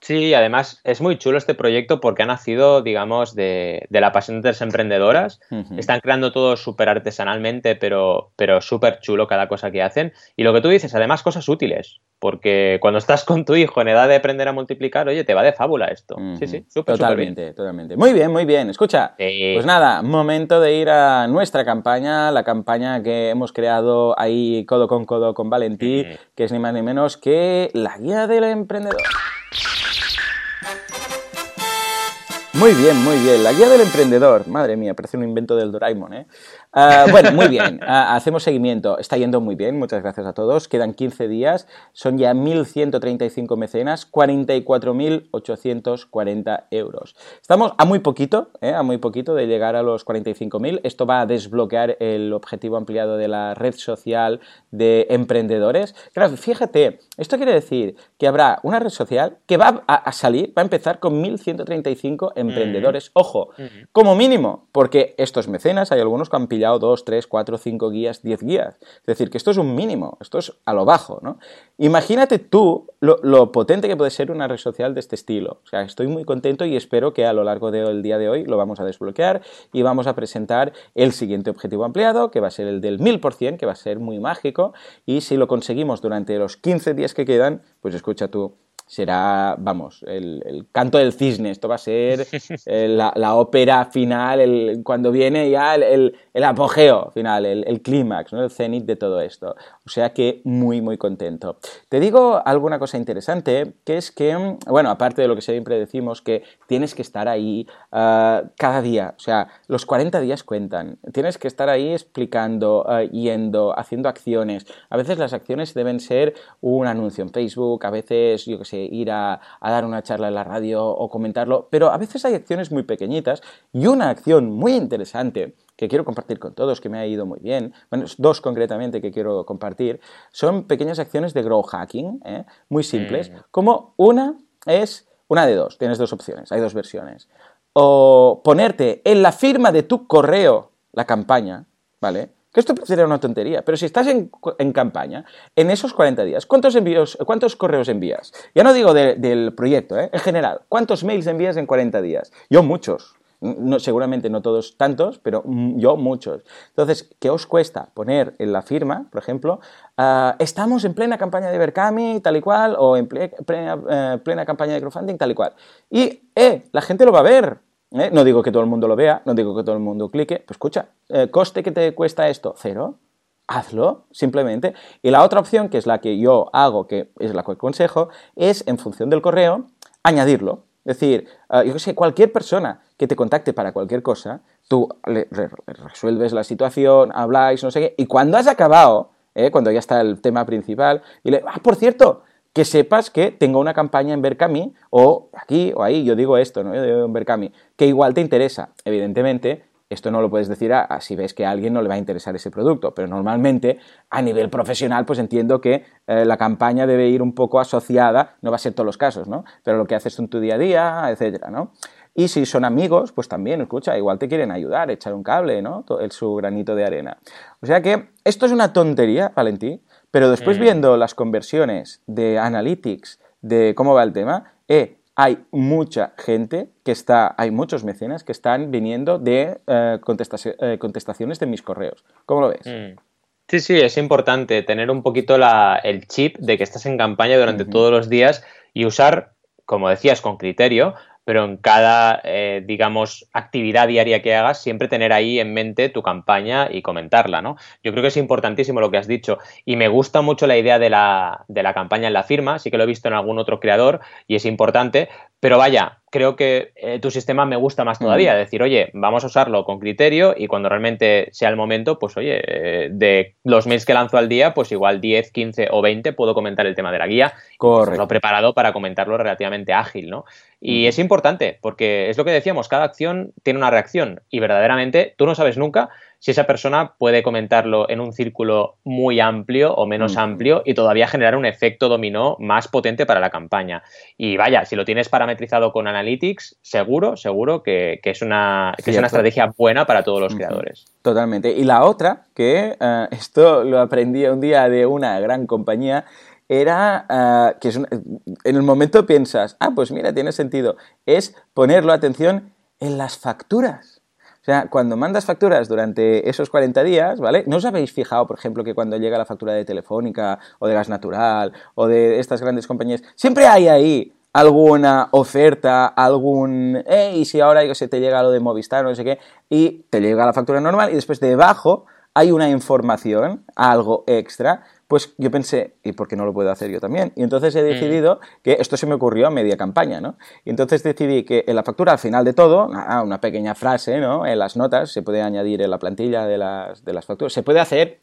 Sí, además es muy chulo este proyecto porque ha nacido, digamos, de, la pasión de las emprendedoras. Están creando todo súper artesanalmente, pero, pero súper chulo cada cosa que hacen. Y lo que tú dices, además, cosas útiles. Porque cuando estás con tu hijo en edad de aprender a multiplicar, oye, te va de fábula esto. Sí, sí, súper Totalmente, totalmente. Muy bien, muy bien. Escucha, pues nada, momento de ir a nuestra campaña, la campaña que hemos creado ahí codo con codo con Valentí, que es ni más ni menos que la guía del emprendedor. Muy bien, muy bien. La guía del emprendedor. Madre mía, parece un invento del Doraemon, ¿eh? Ah, bueno, muy bien. Ah, hacemos seguimiento. Está yendo muy bien. Muchas gracias a todos. Quedan 15 días. Son ya 1.135 mecenas, 44.840 euros. Estamos a muy poquito, ¿eh? a muy poquito de llegar a los 45.000. Esto va a desbloquear el objetivo ampliado de la red social de emprendedores. Claro, fíjate, esto quiere decir que habrá una red social que va a, salir, va a empezar con 1.135 en emprendedores. Ojo, como mínimo, porque estos mecenas, hay algunos que han pillado dos, tres, cuatro, cinco guías, diez guías. Es decir, que esto es un mínimo, esto es a lo bajo, ¿no? Imagínate tú lo, potente que puede ser una red social de este estilo. O sea, estoy muy contento y espero que a lo largo del día de hoy lo vamos a desbloquear y vamos a presentar el siguiente objetivo ampliado, que va a ser el del 1000%, que va a ser muy mágico. Y si lo conseguimos durante los 15 días que quedan, pues escucha tú, será, vamos, el, canto del cisne. Esto va a ser eh, la, ópera final, el, cuando viene ya el, apogeo final, el, clímax, ¿no? el cenit de todo esto. O sea que muy, muy contento. Te digo alguna cosa interesante, que es que, bueno, aparte de lo que siempre decimos, que tienes que estar ahí ah, cada día. O sea, los 40 días cuentan. Tienes que estar ahí explicando, ah, yendo, haciendo acciones. A veces las acciones deben ser un anuncio en Facebook, a veces, yo qué sé, ir a, dar una charla en la radio o comentarlo, pero a veces hay acciones muy pequeñitas y una acción muy interesante que quiero compartir con todos, que me ha ido muy bien, bueno, dos concretamente que quiero compartir, son pequeñas acciones de grow hacking, ¿eh? muy simples, mm. como una es una de dos, tienes dos opciones, hay dos versiones. O ponerte en la firma de tu correo la campaña, ¿vale? Que esto parecería una tontería, pero si estás en, campaña, en esos 40 días, ¿cuántos envíos, cuántos correos envías? Ya no digo del proyecto, ¿eh? en general, ¿cuántos mails envías en 40 días? Yo muchos. No, seguramente no todos tantos, pero yo muchos. Entonces, ¿qué os cuesta poner en la firma, por ejemplo, ah, estamos en plena campaña de Berkami, tal y cual, o en plena, eh, plena campaña de crowdfunding, tal y cual? Y, eh, la gente lo va a ver, ¿eh? No digo que todo el mundo lo vea, no digo que todo el mundo clique, pues escucha, eh, ¿coste que te cuesta esto? Cero. Hazlo, simplemente. Y la otra opción, que es la que yo hago, que es la que aconsejo, es en función del correo, añadirlo. Es decir, eh, yo que sé, cualquier persona que te contacte para cualquier cosa, tú le, resuelves la situación, habláis, no sé qué, y cuando has acabado, cuando ya está el tema principal, y le, ah, por cierto, que sepas que tengo una campaña en Berkami o aquí o ahí, yo digo esto, ¿no? en Berkami, que igual te interesa. Evidentemente, esto no lo puedes decir a, si ves que a alguien no le va a interesar ese producto, pero normalmente a nivel profesional pues entiendo que eh, la campaña debe ir un poco asociada, no va a ser todos los casos, ¿no? Pero lo que haces en tu día a día, etcétera, ¿no? Y si son amigos, pues también, escucha, igual te quieren ayudar, echar un cable, ¿no? El, su granito de arena. O sea que esto es una tontería, Valentín, pero después mm. viendo las conversiones de Analytics, de cómo va el tema, eh, hay mucha gente que está, hay muchos mecenas que están viniendo de eh, eh, contestaciones de mis correos. ¿Cómo lo ves? Mm. Sí, sí, es importante tener un poquito el chip de que estás en campaña durante todos los días y usar, como decías, con criterio, pero en cada, eh, digamos, actividad diaria que hagas, siempre tener ahí en mente tu campaña y comentarla, ¿no? Yo creo que es importantísimo lo que has dicho y me gusta mucho la idea de la, de la campaña en la firma, sí que lo he visto en algún otro creador y es importante, pero vaya, creo que eh, tu sistema me gusta más todavía. Mm. Decir, oye, vamos a usarlo con criterio y cuando realmente sea el momento, pues oye, eh, de los mails que lanzo al día, pues igual 10, 15 o 20 puedo comentar el tema de la guía. Correcto. Lo preparado para comentarlo relativamente ágil, ¿no? Y es importante, porque es lo que decíamos, cada acción tiene una reacción y verdaderamente tú no sabes nunca si esa persona puede comentarlo en un círculo muy amplio o menos amplio y todavía generar un efecto dominó más potente para la campaña. Y vaya, si lo tienes parametrizado con Analytics, seguro, seguro que, es, una, es una estrategia buena para todos los creadores. Totalmente. Y la otra, que eh, esto lo aprendí un día de una gran compañía, era eh, que en el momento piensas, ah, pues mira, tiene sentido, es ponerlo, atención, en las facturas. Cuando mandas facturas durante esos 40 días, ¿vale? ¿No os habéis fijado, por ejemplo, que cuando llega la factura de Telefónica o de Gas Natural o de estas grandes compañías, siempre hay ahí alguna oferta, algún, y si ahora se te llega lo de Movistar, no sé qué, y te llega la factura normal y después debajo hay una información, algo extra, pues yo pensé, ¿y por qué no lo puedo hacer yo también? Y entonces he decidido que esto se me ocurrió a media campaña, ¿no? Y entonces decidí que en la factura, al final de todo, una pequeña frase, ¿no? En las notas, se puede añadir en la plantilla de las, de las facturas, se puede hacer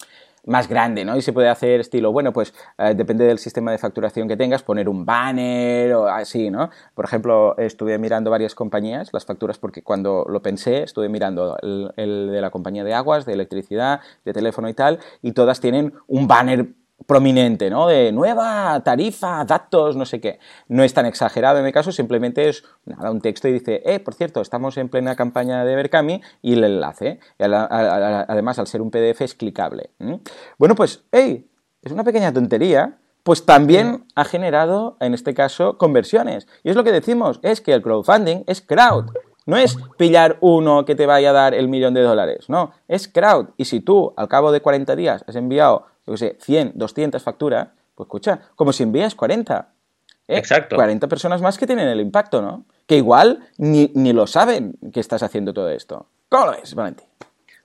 más grande, ¿no? Y se puede hacer estilo, bueno, pues eh, depende del sistema de facturación que tengas, poner un banner o así, ¿no? Por ejemplo, estuve mirando varias compañías, las facturas, porque cuando lo pensé, estuve mirando el, de la compañía de aguas, de electricidad, de teléfono y tal, y todas tienen un banner prominente, ¿no? De nueva tarifa, datos, no sé qué. No es tan exagerado en mi caso, simplemente es nada, un texto y dice, eh, por cierto, estamos en plena campaña de Berkami y el enlace. Además, al ser un PDF es clicable. Bueno, pues, hey, es una pequeña tontería, pues también ha generado, en este caso, conversiones. Y es lo que decimos, es que el crowdfunding es crowd. No es pillar uno que te vaya a dar el millón de dólares, no, es crowd. Y si tú al cabo de 40 días has enviado, yo qué sé, 100, 200 facturas, pues escucha, como si envías 40. ¿eh? Exacto. 40 personas más que tienen el impacto, ¿no? Que igual ni, lo saben que estás haciendo todo esto. ¿Cómo lo ves, Valentín?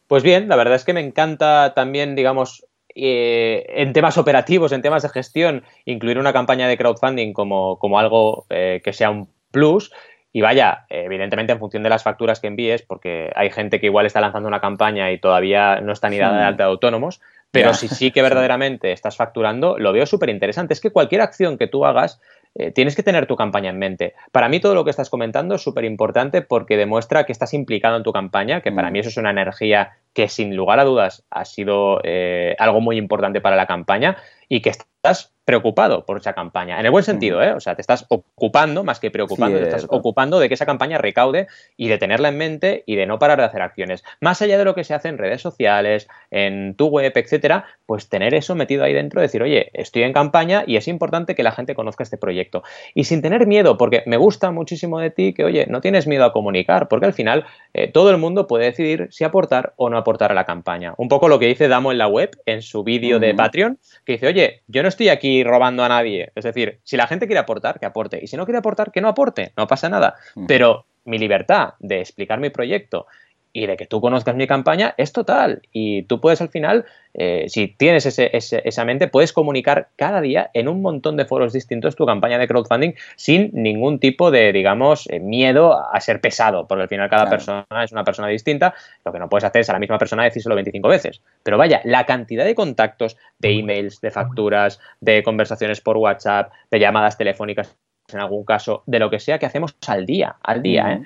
Pues bien, la verdad es que me encanta también, digamos, eh, en temas operativos, en temas de gestión, incluir una campaña de crowdfunding como, como algo eh, que sea un plus y vaya, evidentemente en función de las facturas que envíes, porque hay gente que igual está lanzando una campaña y todavía no está ni dada de alta de autónomos, pero si sí que verdaderamente estás facturando, lo veo súper interesante. Es que cualquier acción que tú hagas, eh, tienes que tener tu campaña en mente. Para mí todo lo que estás comentando es súper importante porque demuestra que estás implicado en tu campaña, que para mm. mí eso es una energía que sin lugar a dudas ha sido eh, algo muy importante para la campaña y que estás preocupado por esa campaña. En el buen sentido, ¿eh? O sea, te estás ocupando, más que preocupando, te estás ocupando de que esa campaña recaude y de tenerla en mente y de no parar de hacer acciones. Más allá de lo que se hace en redes sociales, en tu web, etcétera, pues tener eso metido ahí dentro, decir, oye, estoy en campaña y es importante que la gente conozca este proyecto. Y sin tener miedo, porque me gusta muchísimo de ti que, oye, no tienes miedo a comunicar, porque al final eh, todo el mundo puede decidir si aportar o no aportar a la campaña. Un poco lo que dice Damo en la web, en su vídeo de Patreon, que dice, oye, yo no estoy aquí robando a nadie. Es decir, si la gente quiere aportar, que aporte. Y si no quiere aportar, que no aporte. No pasa nada. Pero mi libertad de explicar mi proyecto y de que tú conozcas mi campaña es total. Y tú puedes al final, eh, si tienes esa mente, puedes comunicar cada día en un montón de foros distintos tu campaña de crowdfunding sin ningún tipo de, digamos, eh, miedo a ser pesado, porque al final cada persona es una persona distinta. Lo que no puedes hacer es a la misma persona decírselo 25 veces. Pero vaya, la cantidad de contactos, de emails, de facturas, de conversaciones por WhatsApp, de llamadas telefónicas en algún caso, de lo que sea que hacemos al día, al día, ¿eh?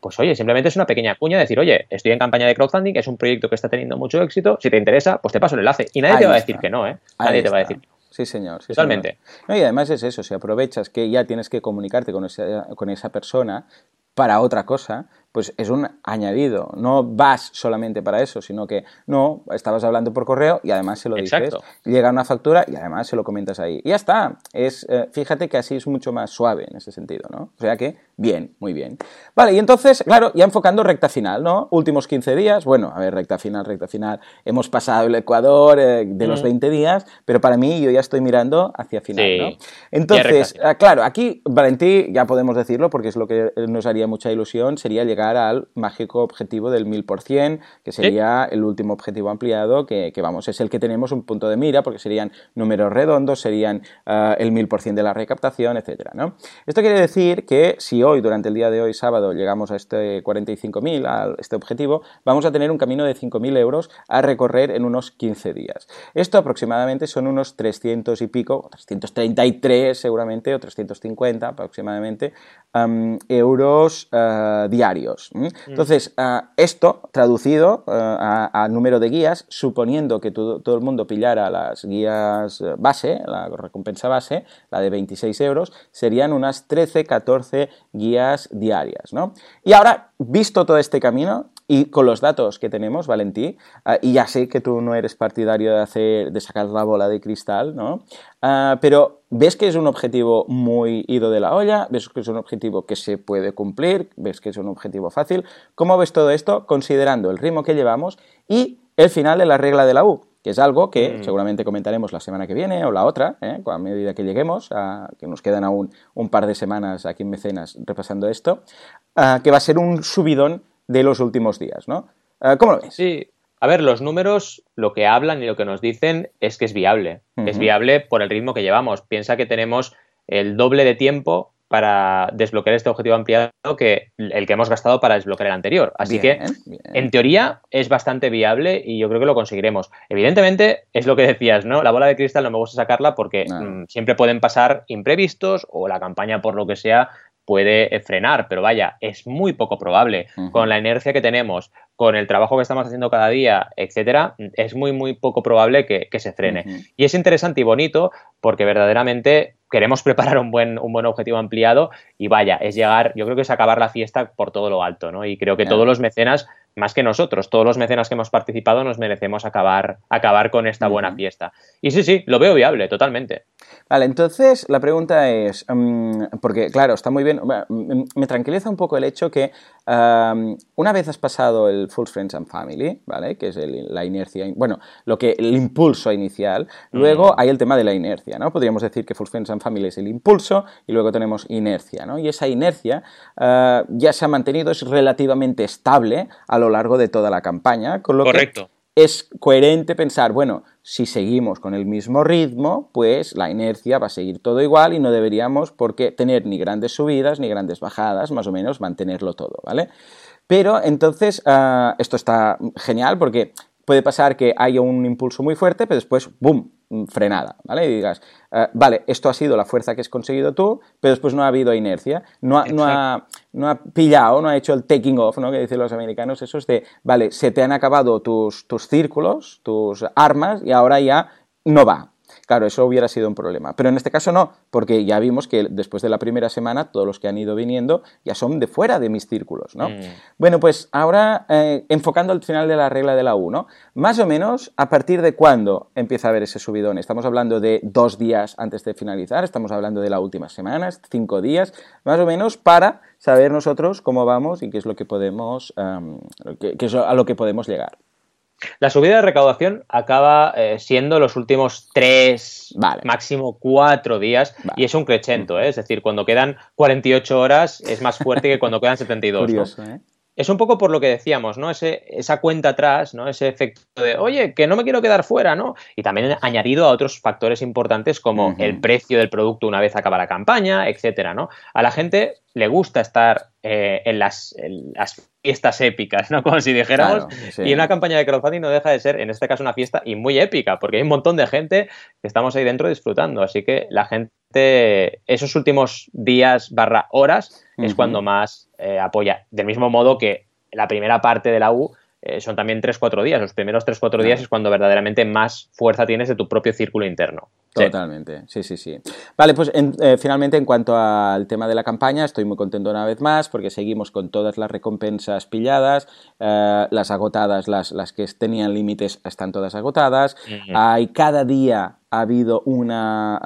Pues oye, simplemente es una pequeña cuña decir, oye, estoy en campaña de crowdfunding, es un proyecto que está teniendo mucho éxito, si te interesa, pues te paso el enlace. Y nadie te va a decir que no, ¿eh? Nadie te va a decir Sí, señor. Totalmente. No, y además es eso, si aprovechas que ya tienes que comunicarte con esa, con esa persona para otra cosa, pues es un añadido. No vas solamente para eso, sino que no, estabas hablando por correo y además se lo dices. Llega una factura y además se lo comentas ahí. Y ya está. Es, eh, fíjate que así es mucho más suave en ese sentido, ¿no? O sea que, bien, muy bien. Vale, y entonces, claro, ya enfocando recta final, ¿no? Últimos 15 días, bueno, a ver, recta final, recta final. Hemos pasado el Ecuador eh, de los 20 mm. días, pero para mí yo ya estoy mirando hacia final, ¿no? Entonces, ah, claro, aquí, Valentí, ya podemos decirlo porque es lo que nos haría mucha ilusión, sería llegar al mágico objetivo del 1000%, que sería el último objetivo ampliado, que, vamos, es el que tenemos un punto de mira, porque serían números redondos, serían uh, el 1000% de la recaptación, etcétera, ¿no? Esto quiere decir que si hoy, durante el día de hoy, sábado, llegamos a este 45.000, a este objetivo, vamos a tener un camino de 5.000 euros a recorrer en unos 15 días. Esto aproximadamente son unos 300 y pico, 333 seguramente, o 350 aproximadamente, euros uh, diarios. Mm. Entonces, ah, esto traducido ah, a, número de guías, suponiendo que todo, el mundo pillara las guías eh, base, la recompensa base, la de 26 euros, serían unas 13, 14 guías diarias. ¿no? Y ahora, visto todo este camino, y con los datos que tenemos, Valentí, ah, y ya sé que tú no eres partidario de, hacer, de sacar la bola de cristal, ¿no? Ah, pero ves que es un objetivo muy ido de la olla, ves que es un objetivo que se puede cumplir, ves que es un objetivo fácil. ¿Cómo ves todo esto considerando el ritmo que llevamos y el final de la regla de la U? Que es algo que mm. seguramente comentaremos la semana que viene o la otra, ¿eh? a medida que lleguemos, a, que nos quedan aún un par de semanas aquí en Mecenas repasando esto, que va a ser un subidón de los últimos días, ¿no? ¿Cómo lo ves? Sí. A ver, los números lo que hablan y lo que nos dicen es que es viable. Es viable por el ritmo que llevamos. Piensa que tenemos el doble de tiempo para desbloquear este objetivo ampliado que el que hemos gastado para desbloquear el anterior. Así que, en teoría, es bastante viable y yo creo que lo conseguiremos. Evidentemente, es lo que decías, ¿no? La bola de cristal no me gusta sacarla porque mm, siempre pueden pasar imprevistos o la campaña, por lo que sea, puede eh, frenar, pero vaya, es muy poco probable. Con la inercia que tenemos, con el trabajo que estamos haciendo cada día, etcétera, es muy, muy poco probable que, se frene. Y es interesante y bonito porque verdaderamente queremos preparar un buen, un buen objetivo ampliado y vaya, es llegar, yo creo que es acabar la fiesta por todo lo alto, ¿no? Y creo que todos los mecenas, más que nosotros, todos los mecenas que hemos participado nos merecemos acabar, acabar con esta buena fiesta. Y sí, sí, lo veo viable, totalmente. Vale, entonces la pregunta es, mm, porque claro, está muy bien, me, tranquiliza un poco el hecho que una vez has pasado el Full Friends and Family, ¿vale? Que es la inercia, bueno, lo que, el impulso inicial, luego mm. hay el tema de la inercia, ¿no? Podríamos decir que Full Friends and Family es el impulso y luego tenemos inercia, ¿no? Y esa inercia ah, ya se ha mantenido, es relativamente estable a lo largo de toda la campaña, con lo Correcto. que es coherente pensar, bueno, si seguimos con el mismo ritmo, pues la inercia va a seguir todo igual y no deberíamos por qué tener ni grandes subidas ni grandes bajadas, más o menos mantenerlo todo, ¿vale? Pero entonces, ah, esto está genial porque puede pasar que haya un impulso muy fuerte, pero después, ¡boom!, frenada, ¿vale? Y digas, eh, vale, esto ha sido la fuerza que has conseguido tú, pero después no ha habido inercia, no ha, no ha, no ha pillado, no ha hecho el taking off, ¿no? Que dicen los americanos, eso es de, vale, se te han acabado tus, tus círculos, tus armas, y ahora ya no va, Claro, eso hubiera sido un problema. Pero en este caso no, porque ya vimos que después de la primera semana todos los que han ido viniendo ya son de fuera de mis círculos, ¿no? Mm. Bueno, pues ahora eh, enfocando al final de la regla de la U, ¿no? Más o menos, ¿a partir de cuándo empieza a haber ese subidón? Estamos hablando de dos días antes de finalizar, estamos hablando de las últimas semanas, cinco días, más o menos, para saber nosotros cómo vamos y qué es lo que podemos, qué es a lo que podemos llegar. La subida de recaudación acaba eh, siendo los últimos tres, máximo cuatro días, y es un crescendo, ¿eh? es decir, cuando quedan 48 horas es más fuerte que cuando quedan 72. Curioso, ¿eh? Es un poco por lo que decíamos, ¿no? Ese, esa cuenta atrás, ¿no? Ese efecto de, oye, que no me quiero quedar fuera, ¿no? Y también añadido a otros factores importantes como el precio del producto una vez acaba la campaña, etcétera, ¿no? A la gente le gusta estar eh, en, las, fiestas épicas, ¿no? Como si dijéramos. Y una campaña de crowdfunding no deja de ser, en este caso, una fiesta y muy épica, porque hay un montón de gente que estamos ahí dentro disfrutando. Así que la gente, esos últimos días barra horas, es cuando más eh, apoya. Del mismo modo que la primera parte de la U eh, son también 3-4 días. Los primeros 3-4 días es cuando verdaderamente más fuerza tienes de tu propio círculo interno. Totalmente, sí, sí, sí. Vale, pues eh, finalmente en cuanto al tema de la campaña, estoy muy contento una vez más porque seguimos con todas las recompensas pilladas, las agotadas, las, las que tenían límites están todas agotadas. Hay cada día ha habido una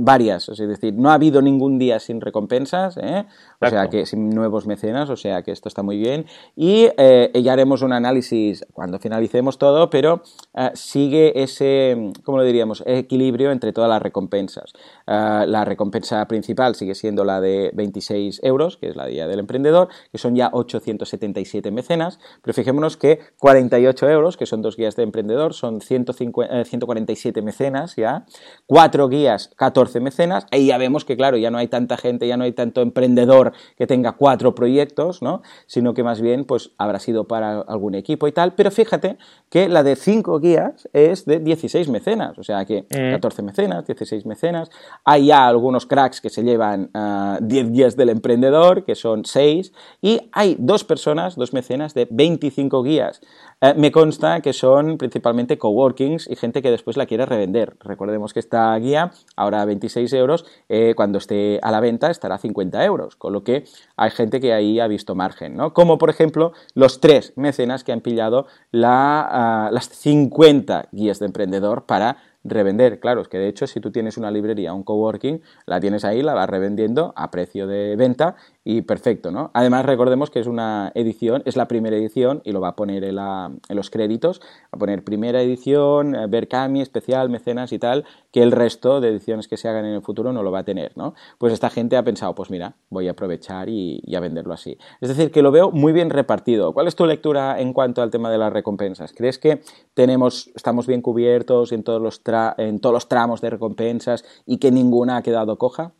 varias, es decir, no ha habido ningún día sin recompensas, ¿eh? o sea que sin nuevos mecenas, o sea que esto está muy bien. Y eh, ya haremos un análisis cuando finalicemos todo, pero eh, sigue ese, ¿cómo lo diríamos?, equilibrio entre todas las recompensas. la recompensa principal sigue siendo la de 26 euros, que es la Día del Emprendedor, que son ya 877 mecenas, pero fijémonos que 48 euros, que son dos guías de emprendedor, son 147 mecenas, cuatro guías, 14 mecenas, ahí ya vemos que, claro, ya no hay tanta gente, ya no hay tanto emprendedor que tenga cuatro proyectos, ¿no? Sino que más bien, pues, habrá sido para algún equipo y tal, pero fíjate que la de cinco guías es de 16 mecenas, o sea que 14 mm. Mecenas, 16 mecenas, hay ya algunos cracks que se llevan 10 ah, guías del emprendedor, que son 6, y hay dos personas, dos mecenas de 25 guías. Eh, me consta que son principalmente coworkings y gente que después la quiere revender. Recordemos que esta guía, ahora a 26 euros, eh, cuando esté a la venta estará a 50 euros, con lo que hay gente que ahí ha visto margen, ¿no? Como por ejemplo los tres mecenas que han pillado la, ah, las 50 guías de emprendedor para revender. Claro, es que de hecho si tú tienes una librería, un coworking, la tienes ahí, la vas revendiendo a precio de venta y perfecto, ¿no? Además recordemos que es una edición, es la primera edición y lo va a poner en, los créditos, va a poner primera edición, Berkami, eh, especial, mecenas y tal, que el resto de ediciones que se hagan en el futuro no lo va a tener, ¿no? Pues esta gente ha pensado, pues mira, voy a aprovechar y, a venderlo así. Es decir, que lo veo muy bien repartido. ¿Cuál es tu lectura en cuanto al tema de las recompensas? ¿Crees que tenemos, estamos bien cubiertos en todos los en todos los tramos de recompensas y que ninguna ha quedado coja?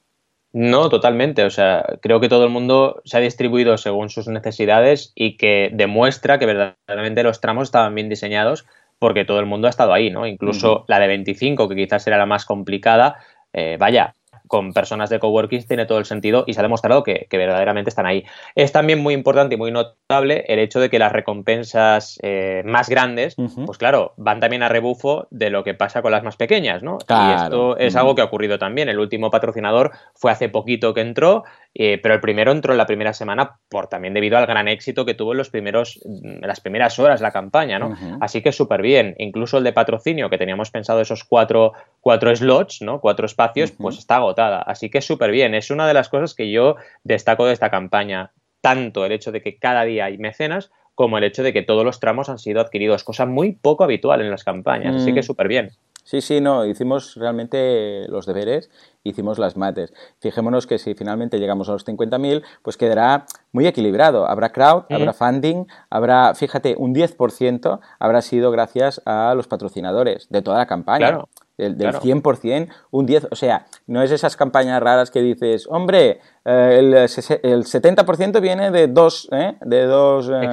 No, totalmente. O sea, creo que todo el mundo se ha distribuido según sus necesidades y que demuestra que verdaderamente los tramos estaban bien diseñados porque todo el mundo ha estado ahí, ¿no? Incluso la de 25, que quizás era la más complicada, eh, vaya, con personas de coworking tiene todo el sentido y se ha demostrado que, verdaderamente están ahí. Es también muy importante y muy notable el hecho de que las recompensas eh, más grandes, pues claro, van también a rebufo de lo que pasa con las más pequeñas, ¿no? Y esto es algo que ha ocurrido también. El último patrocinador fue hace poquito que entró, eh, pero el primero entró en la primera semana por también debido al gran éxito que tuvo en los primeros, en las primeras horas la campaña, ¿no? Así que súper bien. Incluso el de patrocinio, que teníamos pensado esos cuatro, cuatro slots, ¿no? Cuatro espacios, pues está agotada. Así que súper bien. Es una de las cosas que yo destaco de esta campaña. Tanto el hecho de que cada día hay mecenas, como el hecho de que todos los tramos han sido adquiridos, cosa muy poco habitual en las campañas, así que mm. súper bien. Sí, sí, no, hicimos realmente los deberes, hicimos las mates. Fijémonos que si finalmente llegamos a los 50.000, pues quedará muy equilibrado. Habrá crowd, mm. habrá funding, habrá, fíjate, un 10% habrá sido gracias a los patrocinadores de toda la campaña. Claro. Del, del 100%, un 10%. O sea, no es esas campañas raras que dices, hombre, eh, el, el, 70% viene de dos, ¿eh? de dos eh,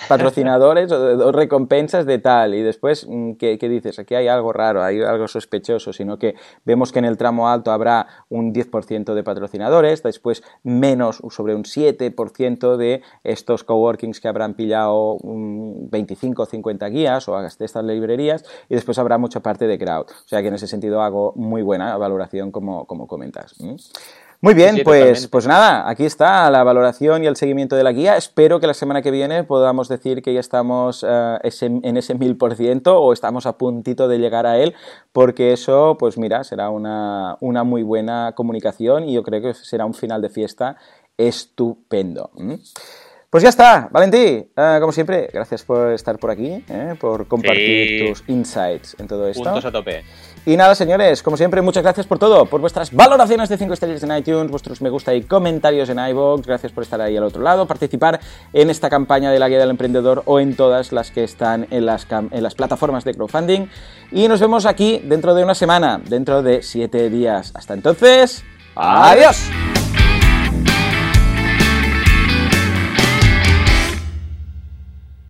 patrocinadores o de dos recompensas de tal. Y después, mm, ¿qué, dices? Aquí hay algo raro, hay algo sospechoso, sino que vemos que en el tramo alto habrá un 10% de patrocinadores, después menos sobre un 7% de estos coworkings que habrán pillado 25 o 50 guías o estas librerías, y después habrá mucha parte de crowd. O sea que en ese sentido hago muy buena valoración como, como comentas. Muy bien, pues, pues nada, aquí está la valoración y el seguimiento de la guía. Espero que la semana que viene podamos decir que ya estamos eh, en ese mil por ciento o estamos a puntito de llegar a él, porque eso, pues mira, será una, una muy buena comunicación y yo creo que será un final de fiesta estupendo. Pues ya está, Valentí, eh, como siempre, gracias por estar por aquí, eh, por compartir tus insights en todo esto. Puntos a tope. Y nada, señores, como siempre, muchas gracias por todo, por vuestras valoraciones de 5 estrellas en iTunes, vuestros me gusta y comentarios en iVoox, gracias por estar ahí al otro lado, participar en esta campaña de la Guía del Emprendedor o en todas las que están en las, en las plataformas de crowdfunding. Y nos vemos aquí dentro de una semana, dentro de 7 días. Hasta entonces, adiós.